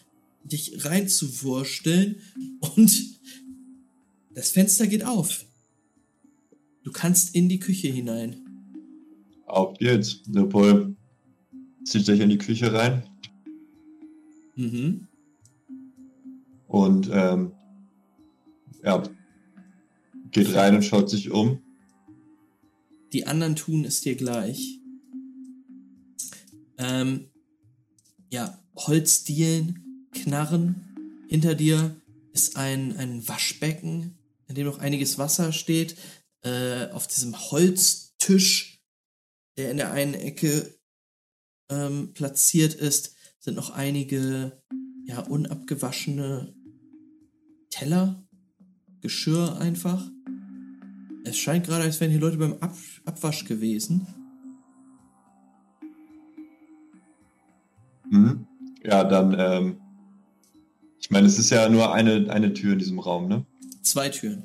dich reinzuwursteln und das Fenster geht auf. Du kannst in die Küche hinein. Auf geht's. Leopold zieht sich in die Küche rein. Mhm. Und ähm, ja, geht rein und schaut sich um. Die anderen tun es dir gleich. Ähm, ja, Holzdielen, Knarren. Hinter dir ist ein, ein Waschbecken, in dem noch einiges Wasser steht. Äh, auf diesem Holztisch, der in der einen Ecke ähm, platziert ist, sind noch einige ja, unabgewaschene Teller, Geschirr einfach. Es scheint gerade, als wären hier Leute beim Ab Abwasch gewesen. Mhm. Ja, dann, ähm, ich meine, es ist ja nur eine, eine Tür in diesem Raum, ne? Zwei Türen.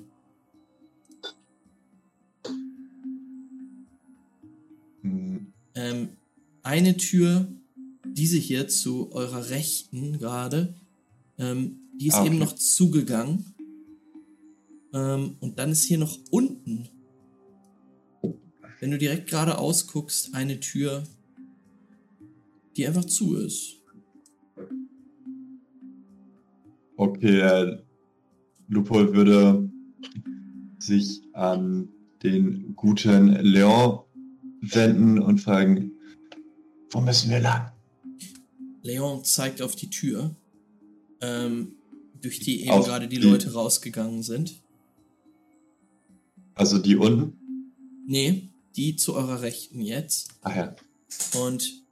Mhm. Ähm, eine Tür, diese hier zu eurer Rechten gerade, ähm, die ist Ah, okay. eben noch zugegangen. Ähm, und dann ist hier noch unten, wenn du direkt geradeaus guckst, eine Tür, die einfach zu ist. Okay, äh, Lupol würde sich an den guten Leon wenden und fragen, wo müssen wir lang? Leon zeigt auf die Tür, ähm, durch die eben Auf gerade die die- Leute rausgegangen sind. Also die unten? Nee, die zu eurer Rechten jetzt. Ach ja. Und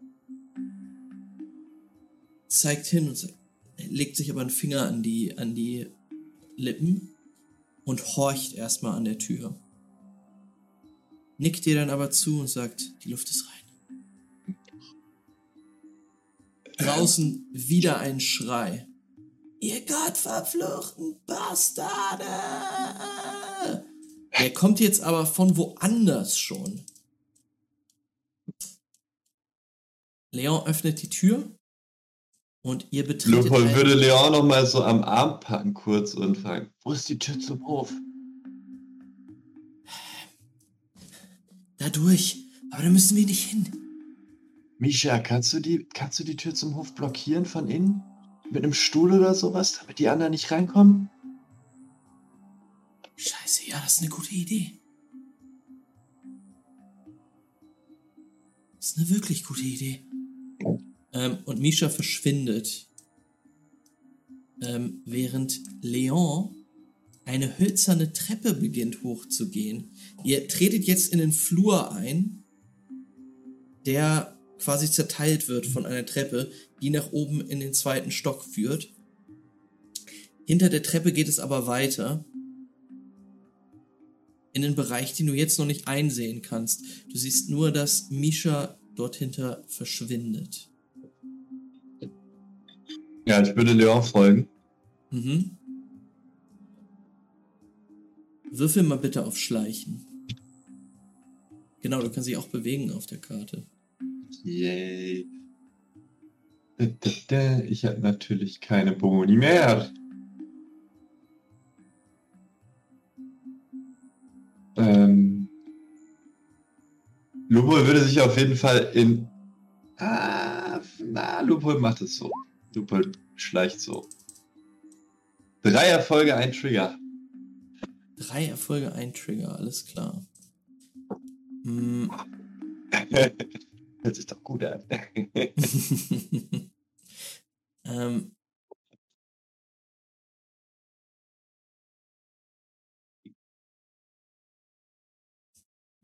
zeigt hin und legt sich aber einen Finger an die, an die Lippen und horcht erstmal an der Tür. Nickt dir dann aber zu und sagt, die Luft ist rein. Draußen wieder ein Schrei. Ihr gottverfluchten Bastarde! Der kommt jetzt aber von woanders schon. Leon öffnet die Tür und ihr betretet Lupol ein- würde Leon noch mal so am Arm packen kurz und fragen, wo ist die Tür zum Hof? da durch. Aber da müssen wir nicht hin. Misha, kannst du die, kannst du die Tür zum Hof blockieren von innen? Mit einem Stuhl oder sowas, damit die anderen nicht reinkommen? Scheiße, ja, das ist eine gute Idee. Das ist eine wirklich gute Idee. Ähm, und Misha verschwindet. Ähm, während Leon eine hölzerne Treppe beginnt hochzugehen. Ihr tretet jetzt in den Flur ein, der quasi zerteilt wird von einer Treppe, die nach oben in den zweiten Stock führt. Hinter der Treppe geht es aber weiter in den Bereich, den du jetzt noch nicht einsehen kannst. Du siehst nur, dass Misha dort hinter verschwindet. Ja, ich würde Leon folgen. Mhm. Würfel mal bitte auf Schleichen. Genau, du kannst dich auch bewegen auf der Karte. Yay. Ich habe natürlich keine Boni mehr. Ähm, Lupol würde sich auf jeden Fall in. Ah, na, Lupol macht es so. Lupol schleicht so. Drei Erfolge, ein Trigger. Drei Erfolge, ein Trigger, alles klar. Hm. Hört sich doch gut an. ähm.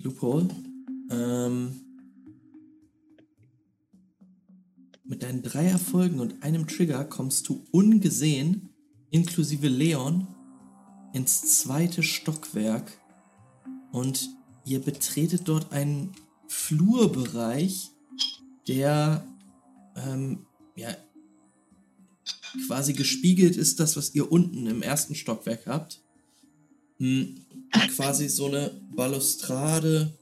Loophole. Ähm. Mit deinen drei Erfolgen und einem Trigger kommst du ungesehen, inklusive Leon, ins zweite Stockwerk und ihr betretet dort einen Flurbereich, der ähm, ja, quasi gespiegelt ist das, was ihr unten im ersten Stockwerk habt. Hm, quasi so eine Balustrade.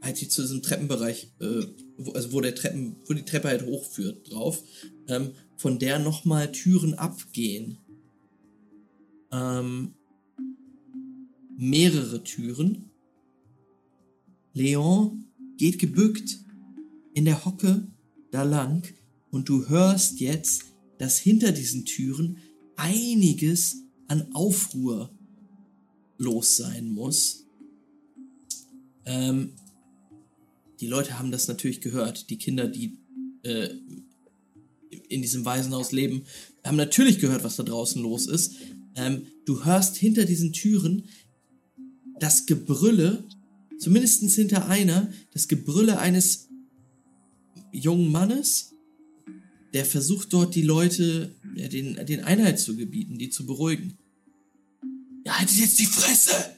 Halt die zu diesem Treppenbereich, äh, wo, also wo der Treppen, wo die Treppe halt hochführt drauf, ähm, von der nochmal Türen abgehen. Ähm, mehrere Türen. Leon geht gebückt in der Hocke da lang und du hörst jetzt, dass hinter diesen Türen einiges an Aufruhr los sein muss. Ähm, die Leute haben das natürlich gehört. Die Kinder, die äh, in diesem Waisenhaus leben, haben natürlich gehört, was da draußen los ist. Ähm, du hörst hinter diesen Türen das Gebrülle, zumindest hinter einer, das Gebrülle eines jungen Mannes, der versucht dort die Leute, ja, den, den Einheit zu gebieten, die zu beruhigen. Ja, haltet jetzt die Fresse!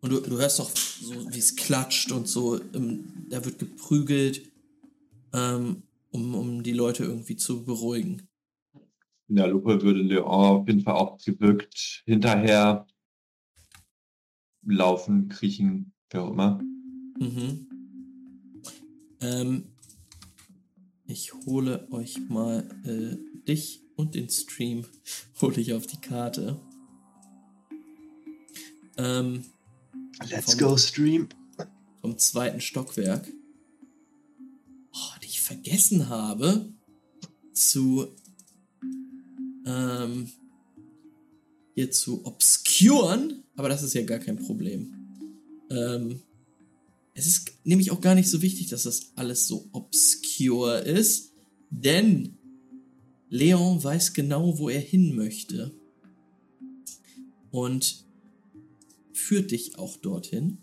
Und du, du hörst doch so, wie es klatscht und so, ähm, da wird geprügelt, ähm, um, um die Leute irgendwie zu beruhigen. In der Lupe würde Leon auf jeden Fall auch gebückt hinterher laufen, kriechen, wie auch immer. Mhm. Ähm, ich hole euch mal äh, dich und den Stream hole ich auf die Karte. Ähm, Let's vom, go, Stream. Vom zweiten Stockwerk. Oh, die ich vergessen habe zu ähm, hier zu obscuren, aber das ist ja gar kein Problem. Ähm, es ist nämlich auch gar nicht so wichtig, dass das alles so obscure ist, denn Leon weiß genau, wo er hin möchte. Und führt dich auch dorthin.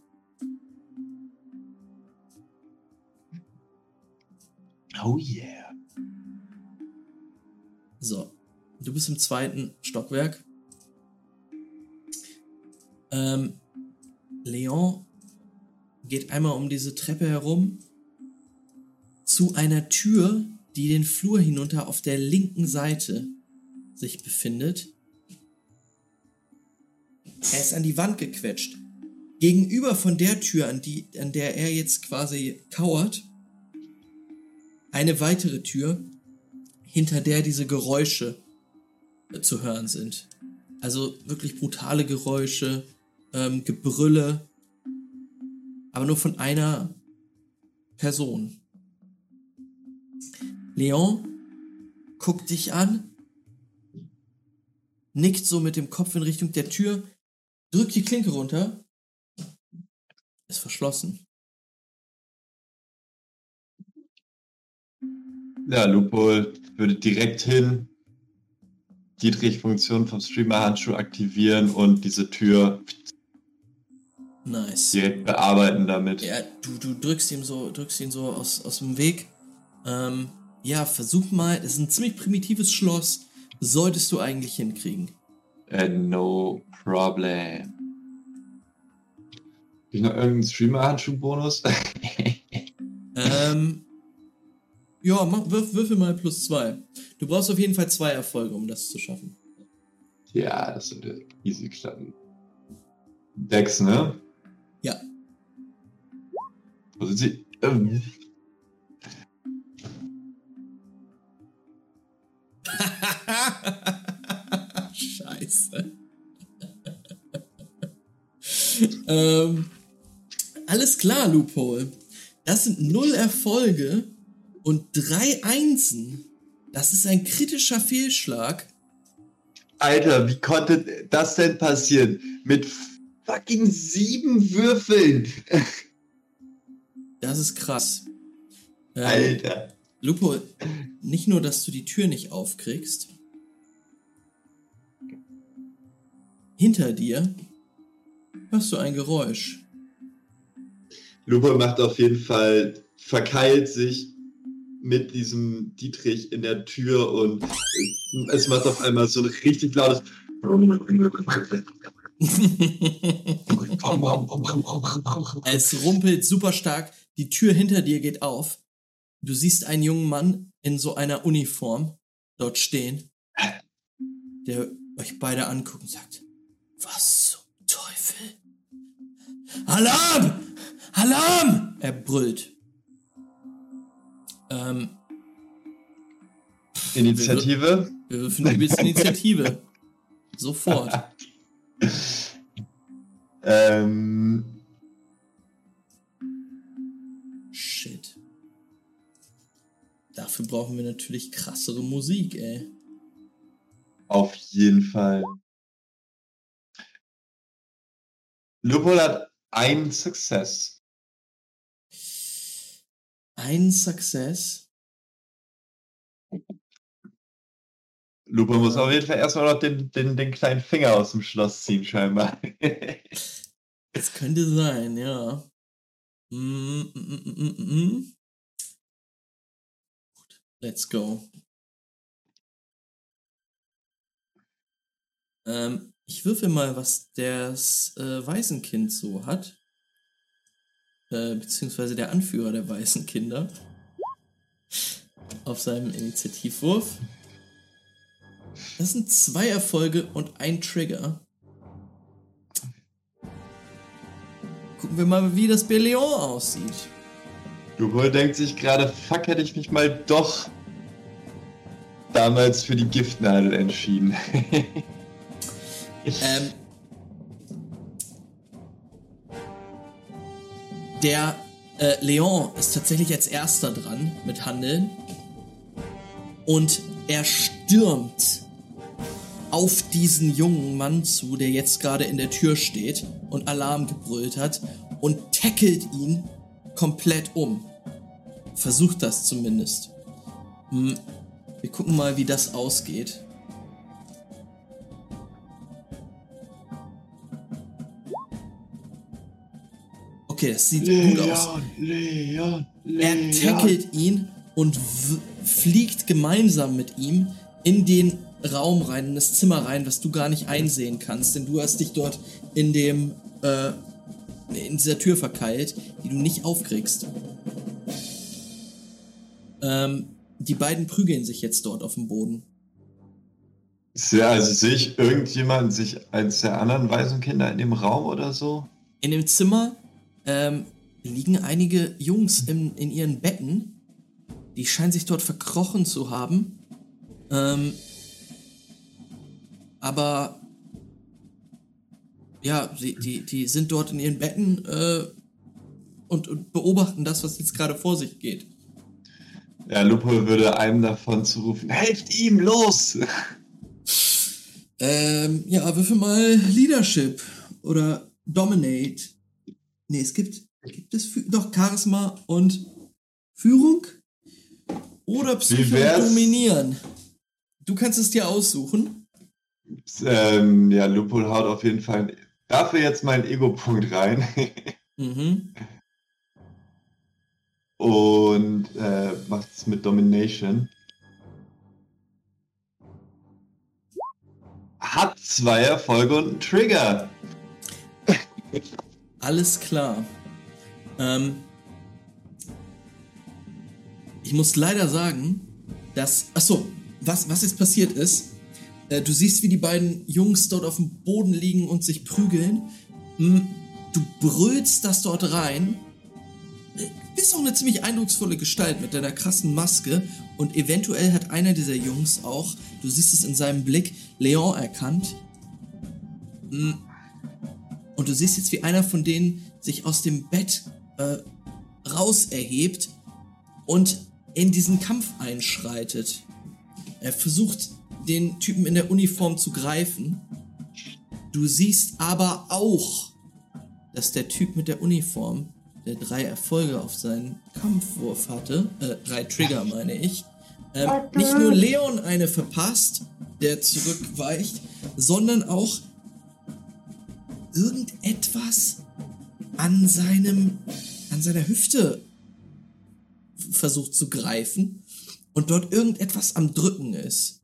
Oh yeah. So, du bist im zweiten Stockwerk. Ähm, Leon geht einmal um diese Treppe herum zu einer Tür, die den Flur hinunter auf der linken Seite sich befindet. Er ist an die Wand gequetscht. Gegenüber von der Tür, an, die, an der er jetzt quasi kauert, eine weitere Tür, hinter der diese Geräusche zu hören sind. Also wirklich brutale Geräusche, ähm, Gebrülle, aber nur von einer Person. Leon guckt dich an, nickt so mit dem Kopf in Richtung der Tür, drückt die Klinke runter, ist verschlossen. Ja, Lupo würde direkt hin, Dietrich-Funktion vom Streamer-Handschuh aktivieren und diese Tür Nice. Direkt bearbeiten damit. Ja, du, du drückst ihm so, drückst ihn so aus, aus dem Weg. Ähm, ja, versuch mal. Es ist ein ziemlich primitives Schloss. Solltest du eigentlich hinkriegen. Uh, no problem. Hab ich noch irgendeinen Streamer-Handschuh-Bonus? ähm, ja, mach, wirf, würfel mal plus zwei. Du brauchst auf jeden Fall zwei Erfolge, um das zu schaffen. Ja, das sind easy gestanden. Dex, ne? Ja. Wo sind sie? Ähm. Scheiße. ähm, alles klar, Loophole. Das sind null Erfolge und drei Einsen. Das ist ein kritischer Fehlschlag. Alter, wie konnte das denn passieren? Mit fucking sieben Würfeln. Das ist krass. Ähm, Alter. Lupo, nicht nur, dass du die Tür nicht aufkriegst. Hinter dir hörst du ein Geräusch. Lupo macht auf jeden Fall, verkeilt sich mit diesem Dietrich in der Tür und es macht auf einmal so ein richtig lautes es rumpelt super stark, die Tür hinter dir geht auf du siehst einen jungen Mann in so einer Uniform dort stehen, der euch beide anguckt und sagt, was zum Teufel? Alarm! Alarm! Er brüllt. Ähm, Initiative? Wir würfeln übelst Initiative. Sofort. Ähm. Shit. Dafür brauchen wir natürlich krassere Musik, ey. Auf jeden Fall. Lupol hat einen Success. Ein Success? Lupe muss auf jeden Fall erstmal noch den, den, den kleinen Finger aus dem Schloss ziehen, scheinbar. das könnte sein, ja. Mm, mm, mm, Let's go. Ähm, ich würfel mal, was das äh, Waisenkind so hat. Äh, beziehungsweise der Anführer der Waisenkinder. Auf seinem Initiativwurf. Das sind zwei Erfolge und ein Trigger. Gucken wir mal, wie das Beleon aussieht. Du wohl denkt sich gerade, fuck, hätte ich mich mal doch damals für die Giftnadel entschieden. ähm, der äh, Leon ist tatsächlich als erster dran mit Handeln. Und er stürmt auf diesen jungen Mann zu, der jetzt gerade in der Tür steht und Alarm gebrüllt hat und tackelt ihn komplett um. Versucht das zumindest. Hm. Wir gucken mal, wie das ausgeht. Okay, das sieht Leon, gut aus. Leon, Leon. Er tackelt ihn und fliegt gemeinsam mit ihm in den Raum rein, in das Zimmer rein, was du gar nicht einsehen kannst, denn du hast dich dort in dem, äh, in dieser Tür verkeilt, die du nicht aufkriegst. Ähm, die beiden prügeln sich jetzt dort auf dem Boden. Ja, also sehe ich irgendjemanden sich als der anderen Waisenkinder in dem Raum oder so? In dem Zimmer ähm, liegen einige Jungs in, in ihren Betten. Die scheinen sich dort verkrochen zu haben. Ähm, aber ja, die, die, die sind dort in ihren Betten äh, und, und beobachten das, was jetzt gerade vor sich geht. Ja, Lupo würde einem davon zurufen, helft ihm, los! Ähm, ja, würfel mal Leadership oder Dominate. Nee, es gibt, gibt es doch Charisma und Führung oder Psycho dominieren. Du kannst es dir aussuchen. Ähm, ja, Lupul haut auf jeden Fall dafür jetzt meinen Ego-Punkt rein. mhm. Und äh, macht es mit Domination. Hat zwei Erfolge und einen Trigger. Alles klar. Ähm, ich muss leider sagen, dass. Achso, was, was jetzt passiert ist, äh, du siehst, wie die beiden Jungs dort auf dem Boden liegen und sich prügeln. Mm, du brüllst das dort rein bist auch eine ziemlich eindrucksvolle Gestalt mit deiner krassen Maske und eventuell hat einer dieser Jungs auch, du siehst es in seinem Blick, Leon erkannt. Mm. Und du siehst jetzt, wie einer von denen sich aus dem Bett äh, raus erhebt und in diesen Kampf einschreitet. Er versucht, den Typen in der Uniform zu greifen. Du siehst aber auch, dass der Typ mit der Uniform der drei Erfolge auf seinen Kampfwurf hatte, äh, drei Trigger meine ich, ähm, nicht nur Leon eine verpasst, der zurückweicht, sondern auch irgendetwas an seinem, an seiner Hüfte versucht zu greifen und dort irgendetwas am Drücken ist.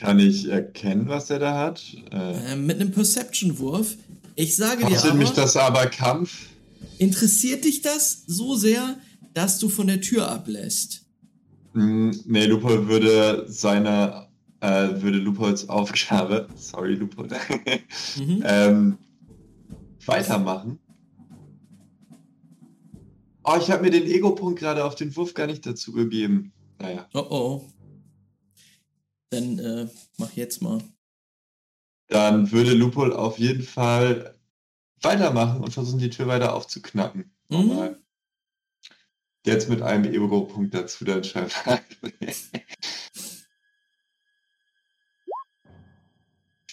Kann ich erkennen, was er da hat? Äh, äh, mit einem Perception-Wurf Ich sage dir aber, mich das aber Kampf? Interessiert dich das so sehr, dass du von der Tür ablässt? Mm, nee, Lupo würde seine, äh, würde Lupols Aufgabe, sorry Lupo, mhm. ähm, weitermachen. Oh, ich habe mir den Ego-Punkt gerade auf den Wurf gar nicht dazu gegeben. Naja. Oh oh. Dann äh, mach jetzt mal. Dann würde Lupol auf jeden Fall weitermachen und versuchen, die Tür weiter aufzuknacken. Mhm. Jetzt mit einem Ego-Punkt dazu dann scheinbar.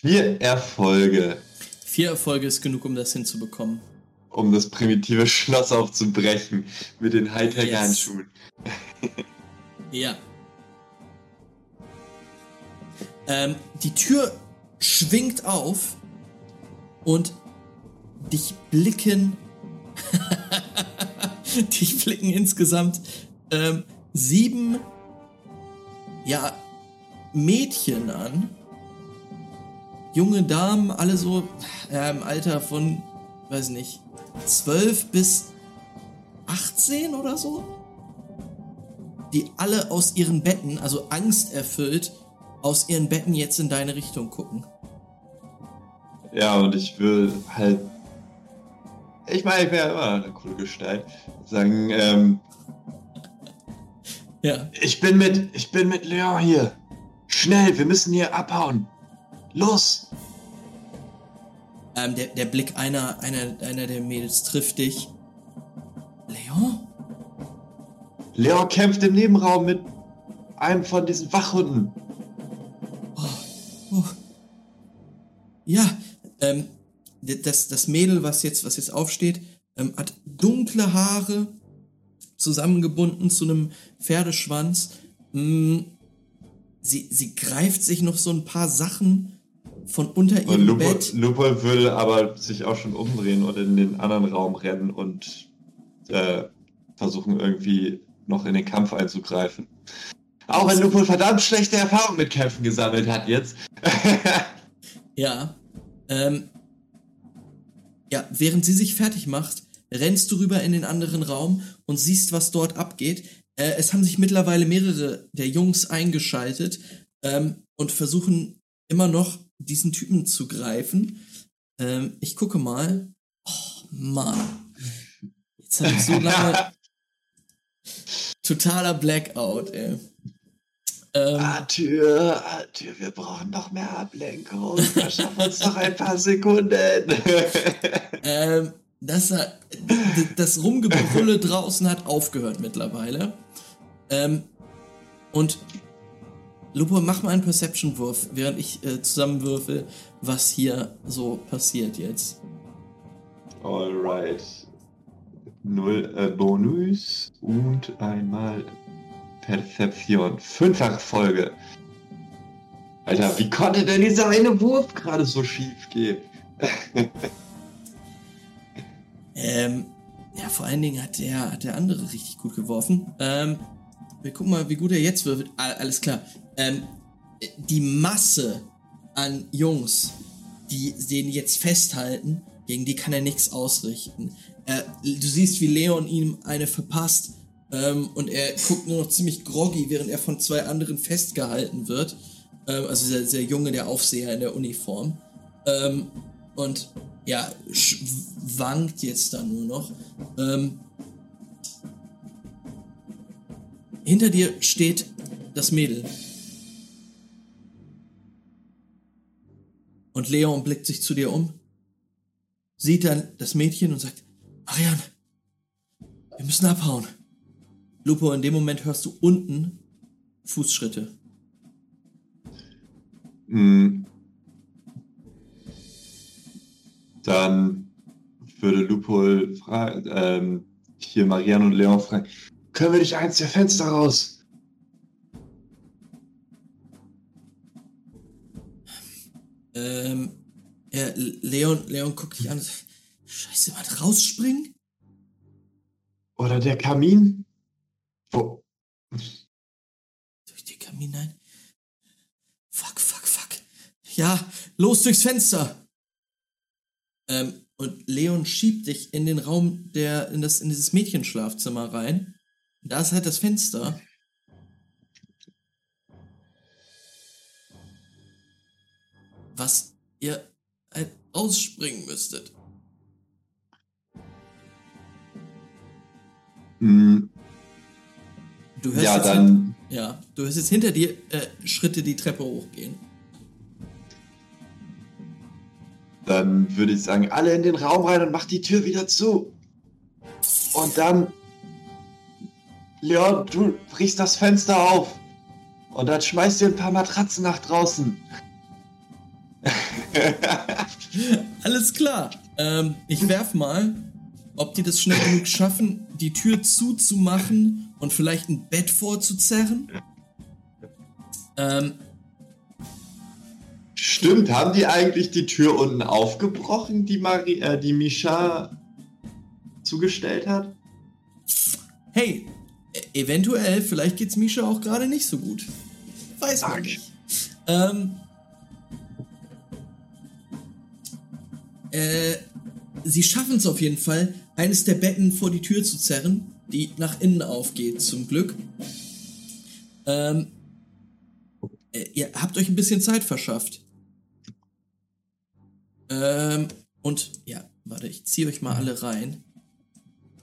Vier Erfolge. Vier Erfolge ist genug, um das hinzubekommen. Um das primitive Schloss aufzubrechen mit den Hightech-Handschuhen. Yes. ja. Ähm, die Tür schwingt auf und dich blicken dich blicken insgesamt ähm, sieben ja Mädchen an. Junge Damen, alle so äh, im Alter von, weiß nicht, 12 bis 18 oder so. Die alle aus ihren Betten, also angsterfüllt, aus ihren Betten jetzt in deine Richtung gucken. Ja, und ich will halt. Ich meine, ich wäre immer eine coole Gestalt. Sagen, ähm. Ja. Ich bin mit. Ich bin mit Leon hier. Schnell, wir müssen hier abhauen. Los! Ähm, der, der Blick einer, einer, einer der Mädels trifft dich. Leon? Leon kämpft im Nebenraum mit einem von diesen Wachhunden. Ja, ähm, das, das Mädel, was jetzt, was jetzt aufsteht, ähm, hat dunkle Haare, zusammengebunden zu einem Pferdeschwanz. Mm, sie, sie greift sich noch so ein paar Sachen von unter ihrem Lupo, Bett. Lupo würde aber sich auch schon umdrehen und in den anderen Raum rennen und äh, versuchen irgendwie noch in den Kampf einzugreifen. Auch wenn Lupo verdammt schlechte Erfahrungen mit Kämpfen gesammelt hat jetzt. ja. Ähm, ja, während sie sich fertig macht, rennst du rüber in den anderen Raum und siehst, was dort abgeht. Äh, es haben sich mittlerweile mehrere der Jungs eingeschaltet ähm, und versuchen immer noch diesen Typen zu greifen. Ähm, ich gucke mal. Oh, Mann. Jetzt habe ich so lange. Totaler Blackout, ey. Ähm, Arthur, Arthur, wir brauchen noch mehr Ablenkung. Verschaff uns noch ein paar Sekunden. ähm, das, das Rumgebrülle draußen hat aufgehört mittlerweile. Ähm, und Lupo, mach mal einen Perception-Wurf, während ich äh, zusammenwürfel, was hier so passiert jetzt. Alright. Null äh, Bonus und einmal Perzeption. Fünffache Folge. Alter, wie konnte denn dieser eine Wurf gerade so schief gehen? ähm, ja, vor allen Dingen hat der, hat der andere richtig gut geworfen. Ähm, wir gucken mal, wie gut er jetzt würfelt. Alles klar. Ähm, die Masse an Jungs, die den jetzt festhalten, gegen die kann er nichts ausrichten. Äh, du siehst, wie Leon ihm eine verpasst ähm, und er guckt nur noch ziemlich groggy, während er von zwei anderen festgehalten wird. Ähm, also der, der Junge, der Aufseher in der Uniform. Ähm, und ja, wankt jetzt da nur noch. Ähm, hinter dir steht das Mädel. Und Leon blickt sich zu dir um, sieht dann das Mädchen und sagt, Marianne, wir müssen abhauen. Lupo, in dem Moment hörst du unten Fußschritte. Mm. Dann würde Lupo fragen, ähm, hier Marianne und Leon fragen, können wir dich eins der Fenster raus? Ähm, ja, Leon, Leon guckt dich an. Scheiße, was rausspringen? Oder der Kamin? Wo? Durch den Kamin ein. Fuck, fuck, fuck. Ja, los durchs Fenster. Ähm, und Leon schiebt dich in den Raum, der, in, das, in dieses Mädchenschlafzimmer rein. Da ist halt das Fenster. Was ihr halt ausspringen müsstet. Hm. Du hörst ja, jetzt dann. Hin, ja, du hörst jetzt hinter dir äh, Schritte die Treppe hochgehen. Dann würde ich sagen, alle in den Raum rein und macht die Tür wieder zu. Und dann. Leon, du brichst das Fenster auf. Und dann schmeißt ihr ein paar Matratzen nach draußen. Alles klar. Ähm, ich werf mal, ob die das schnell genug schaffen, die Tür zuzumachen und vielleicht ein Bett vorzuzerren. Ähm, Stimmt, haben die eigentlich die Tür unten aufgebrochen, die, Marie, äh, die Misha zugestellt hat? Hey, e eventuell, vielleicht geht's Misha auch gerade nicht so gut. Weiß man nicht. Ähm, äh, sie schaffen es auf jeden Fall, eines der Betten vor die Tür zu zerren, die nach innen aufgeht, zum Glück. Ähm, äh, ihr habt euch ein bisschen Zeit verschafft. Ähm, und ja, warte, ich ziehe euch mal alle rein.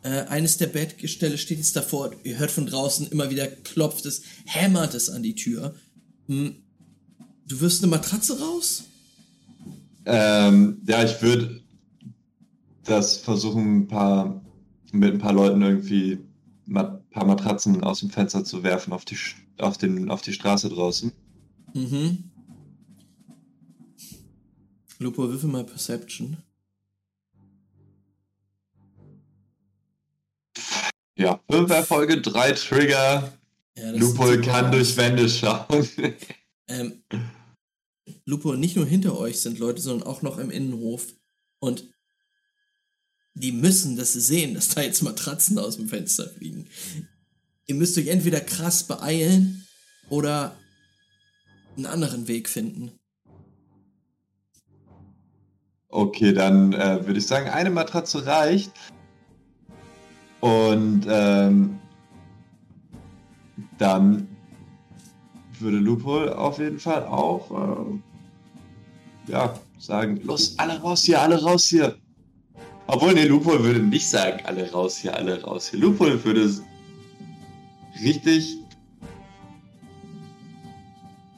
Äh, eines der Bettgestelle steht jetzt davor. Ihr hört von draußen immer wieder klopft es, hämmert es an die Tür. Hm, du wirst eine Matratze raus? Ähm, ja, ich würde das versuchen, ein paar, mit ein paar Leuten irgendwie ein paar Matratzen aus dem Fenster zu werfen auf die, auf den, auf die Straße draußen. Mhm. Lupo, würfel mal Perception. Ja, fünf Erfolge, drei Trigger. Ja, Lupo kann durch Wände schauen. ähm, Lupo, nicht nur hinter euch sind Leute, sondern auch noch im Innenhof. Und die müssen das sehen, dass da jetzt Matratzen aus dem Fenster fliegen. Ihr müsst euch entweder krass beeilen oder einen anderen Weg finden. Okay, dann äh, würde ich sagen, eine Matratze reicht. Und ähm, dann würde Lupol auf jeden Fall auch äh, ja, sagen, los, alle raus hier, alle raus hier. Obwohl, nee, Lupol würde nicht sagen, alle raus hier, alle raus hier. Lupol würde richtig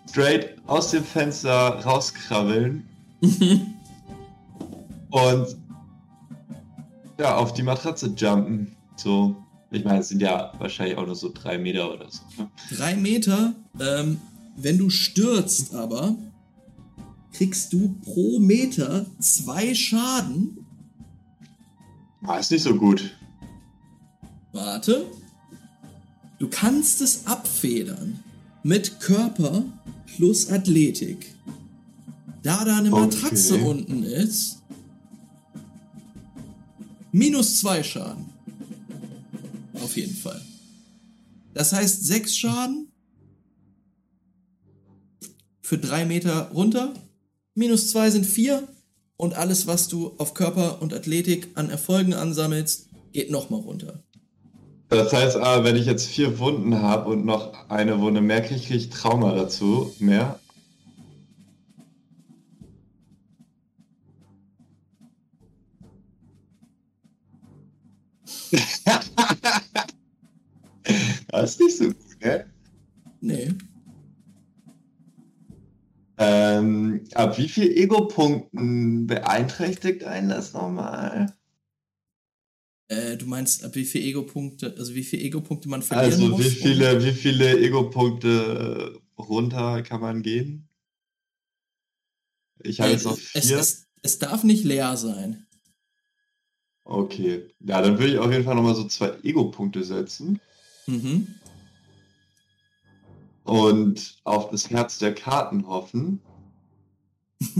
straight aus dem Fenster rauskrabbeln und ja, auf die Matratze jumpen. So, ich meine, es sind ja wahrscheinlich auch nur so drei Meter oder so. Ne? Drei Meter, ähm, wenn du stürzt aber, kriegst du pro Meter zwei Schaden. Ah, ist nicht so gut. Warte. Du kannst es abfedern mit Körper plus Athletik. Da da eine Matratze okay. unten ist, minus zwei Schaden. Auf jeden Fall. Das heißt sechs Schaden für drei Meter runter. Minus zwei sind vier. Und alles, was du auf Körper und Athletik an Erfolgen ansammelst, geht nochmal runter. Das heißt aber, wenn ich jetzt vier Wunden habe und noch eine Wunde mehr kriege, kriege ich Trauma dazu. Mehr. das ist nicht so gut, ne? Nee. Ähm, ab wie viel Ego-Punkten beeinträchtigt einen das nochmal? Äh, du meinst, ab wie viel Ego-Punkte, also wie viele Ego-Punkte man verlieren also muss? Also wie viele, wie viele Ego-Punkte runter kann man gehen? Ich habe äh, jetzt noch vier. Es, es, es darf nicht leer sein. Okay. Ja, dann würde ich auf jeden Fall nochmal so zwei Ego-Punkte setzen. Mhm. Und auf das Herz der Karten hoffen.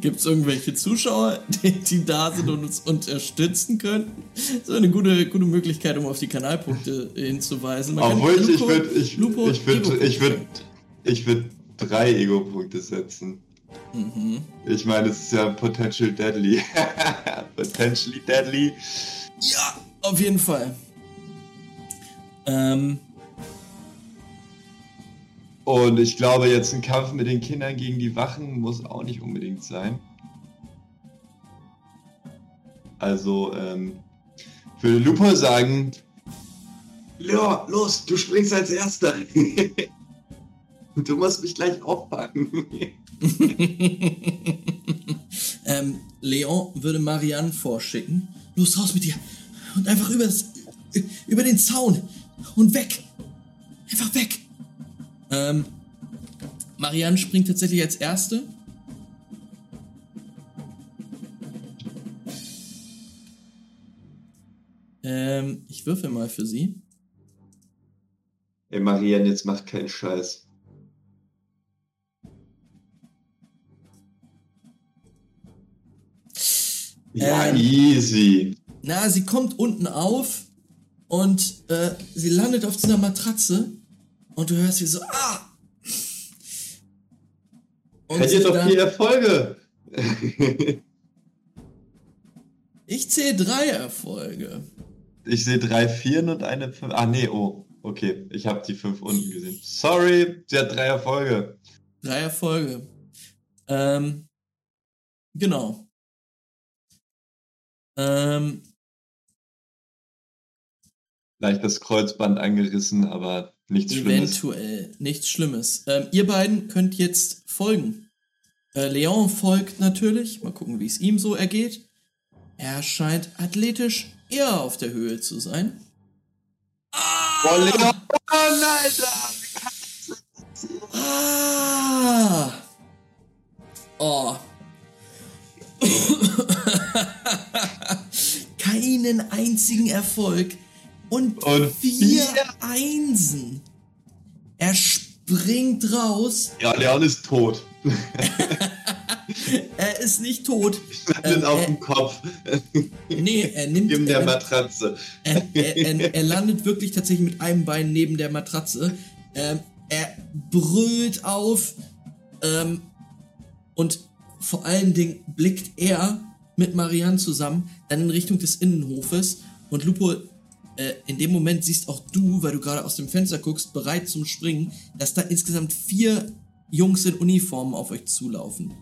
Gibt es irgendwelche Zuschauer, die, die, da sind und uns unterstützen könnten? So eine gute, gute Möglichkeit, um auf die Kanalpunkte hinzuweisen. Man Obwohl ich, ich würde ich, ich würd, ich würd, ich würd drei Ego-Punkte setzen. Mhm. Ich meine, es ist ja potential deadly. Potentially deadly. Ja, auf jeden Fall. Ähm. Und ich glaube, jetzt ein Kampf mit den Kindern gegen die Wachen muss auch nicht unbedingt sein. Also, ähm, ich würde Lupo sagen, ja, los, du springst als Erster. du musst mich gleich aufpacken. ähm, Leon würde Marianne vorschicken. Los, raus mit dir. Und einfach über, das, über den Zaun. Und weg. Einfach weg. Ähm, Marianne springt tatsächlich als Erste. Ähm, ich würfel mal für sie. Ey, Marianne, jetzt macht keinen Scheiß. Ja, ähm, easy. Na, sie kommt unten auf und äh, sie landet auf dieser Matratze und du hörst sie so, ah! Und Hättet doch vier Erfolge. ich zähle drei Erfolge. Ich sehe drei Vieren und eine Fünf. Ah, nee, oh. Okay, ich habe die fünf unten gesehen. Sorry, sie hat drei Erfolge. Drei Erfolge. Ähm, genau. Ähm, Leicht das Kreuzband angerissen, aber nichts Schlimmes. Eventuell, nichts Schlimmes. Ähm, ihr beiden könnt jetzt folgen. Äh, Leon folgt natürlich. Mal gucken, wie es ihm so ergeht. Er scheint athletisch eher auf der Höhe zu sein. Ah! Oh, Leon, Alter! Ah! Oh. Keinen einzigen Erfolg und, und vier, vier Einsen. Er springt raus. Ja, Leon ist tot. er ist nicht tot. Ähm, auf dem Kopf. Nee, er nimmt. Neben der Matratze. Er, er, er, landet wirklich tatsächlich mit einem Bein neben der Matratze. Ähm, er brüllt auf. Ähm, und vor allen Dingen blickt er mit Marianne zusammen dann in Richtung des Innenhofes. Und Lupo, äh, in dem Moment siehst auch du, weil du gerade aus dem Fenster guckst, bereit zum Springen, dass da insgesamt vier Jungs in Uniformen auf euch zulaufen.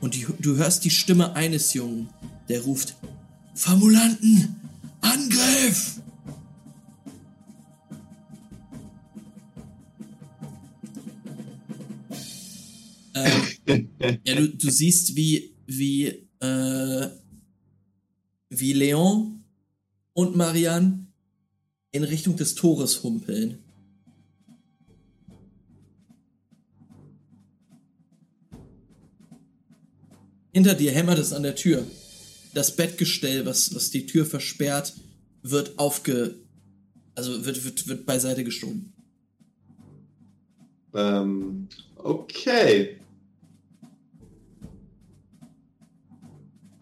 Und die, du hörst die Stimme eines Jungen, der ruft: Formulanten! Angriff! ähm, ja, du, du siehst, wie, wie, äh, wie Leon und Marianne in Richtung des Tores humpeln. Hinter dir hämmert es an der Tür. Das Bettgestell, was, was die Tür versperrt, wird aufge. Also wird, wird, wird beiseite geschoben. Ähm, okay.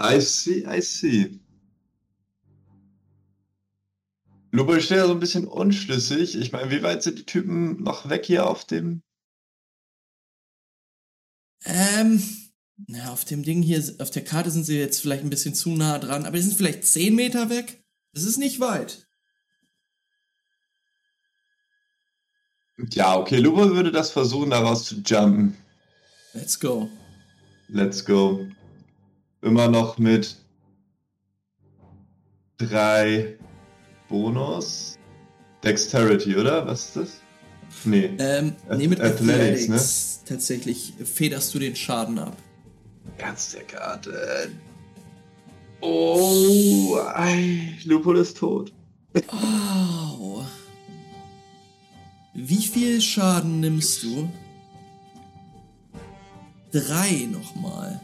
I see, I see. Lupo, ich stehe ja so ein bisschen unschlüssig. Ich meine, wie weit sind die Typen noch weg hier auf dem? Ähm, na, auf dem Ding hier, auf der Karte sind sie jetzt vielleicht ein bisschen zu nah dran, aber die sind vielleicht 10 Meter weg. Das ist nicht weit. Ja, okay, Lupo würde das versuchen, daraus zu jumpen. Let's go. Let's go. Immer noch mit drei Bonus. Dexterity, oder? Was ist das? Nee. Ähm, nee, mit Athletics, Athletics ne? tatsächlich federst du den Schaden ab. Ernst der Karte. Oh, ei, Lupol ist tot. Oh. Wie viel Schaden nimmst du? Drei nochmal.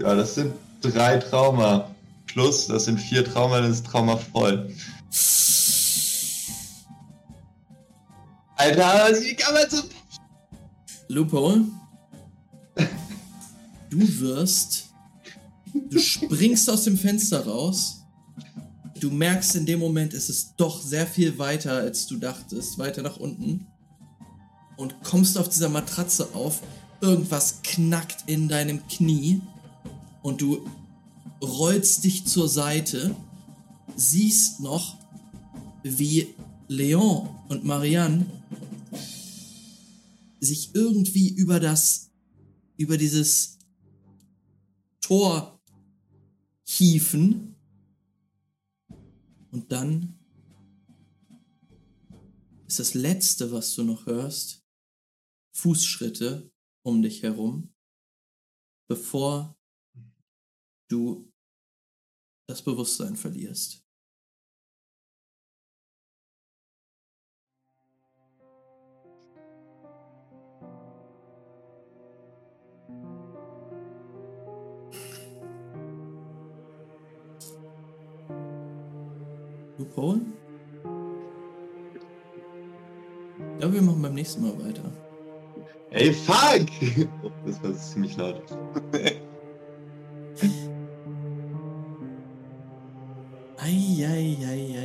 Ja, das sind drei Trauma. Plus, das sind vier Trauma, dann ist Trauma voll. Alter, wie kann man so. Lupo, du wirst. Du springst aus dem Fenster raus. Du merkst in dem Moment, es ist doch sehr viel weiter, als du dachtest. Weiter nach unten. und kommst auf dieser Matratze auf. Irgendwas knackt in deinem Knie und du rollst dich zur Seite, siehst noch, wie Leon und Marianne sich irgendwie über das, über dieses Tor hieven. Und dann ist das Letzte, was du noch hörst, Fußschritte um dich herum, bevor du das Bewusstsein verlierst. Du, Paul? Ja, wir machen beim nächsten Mal weiter. Ey, fuck! Das war ziemlich laut. Eieieiei.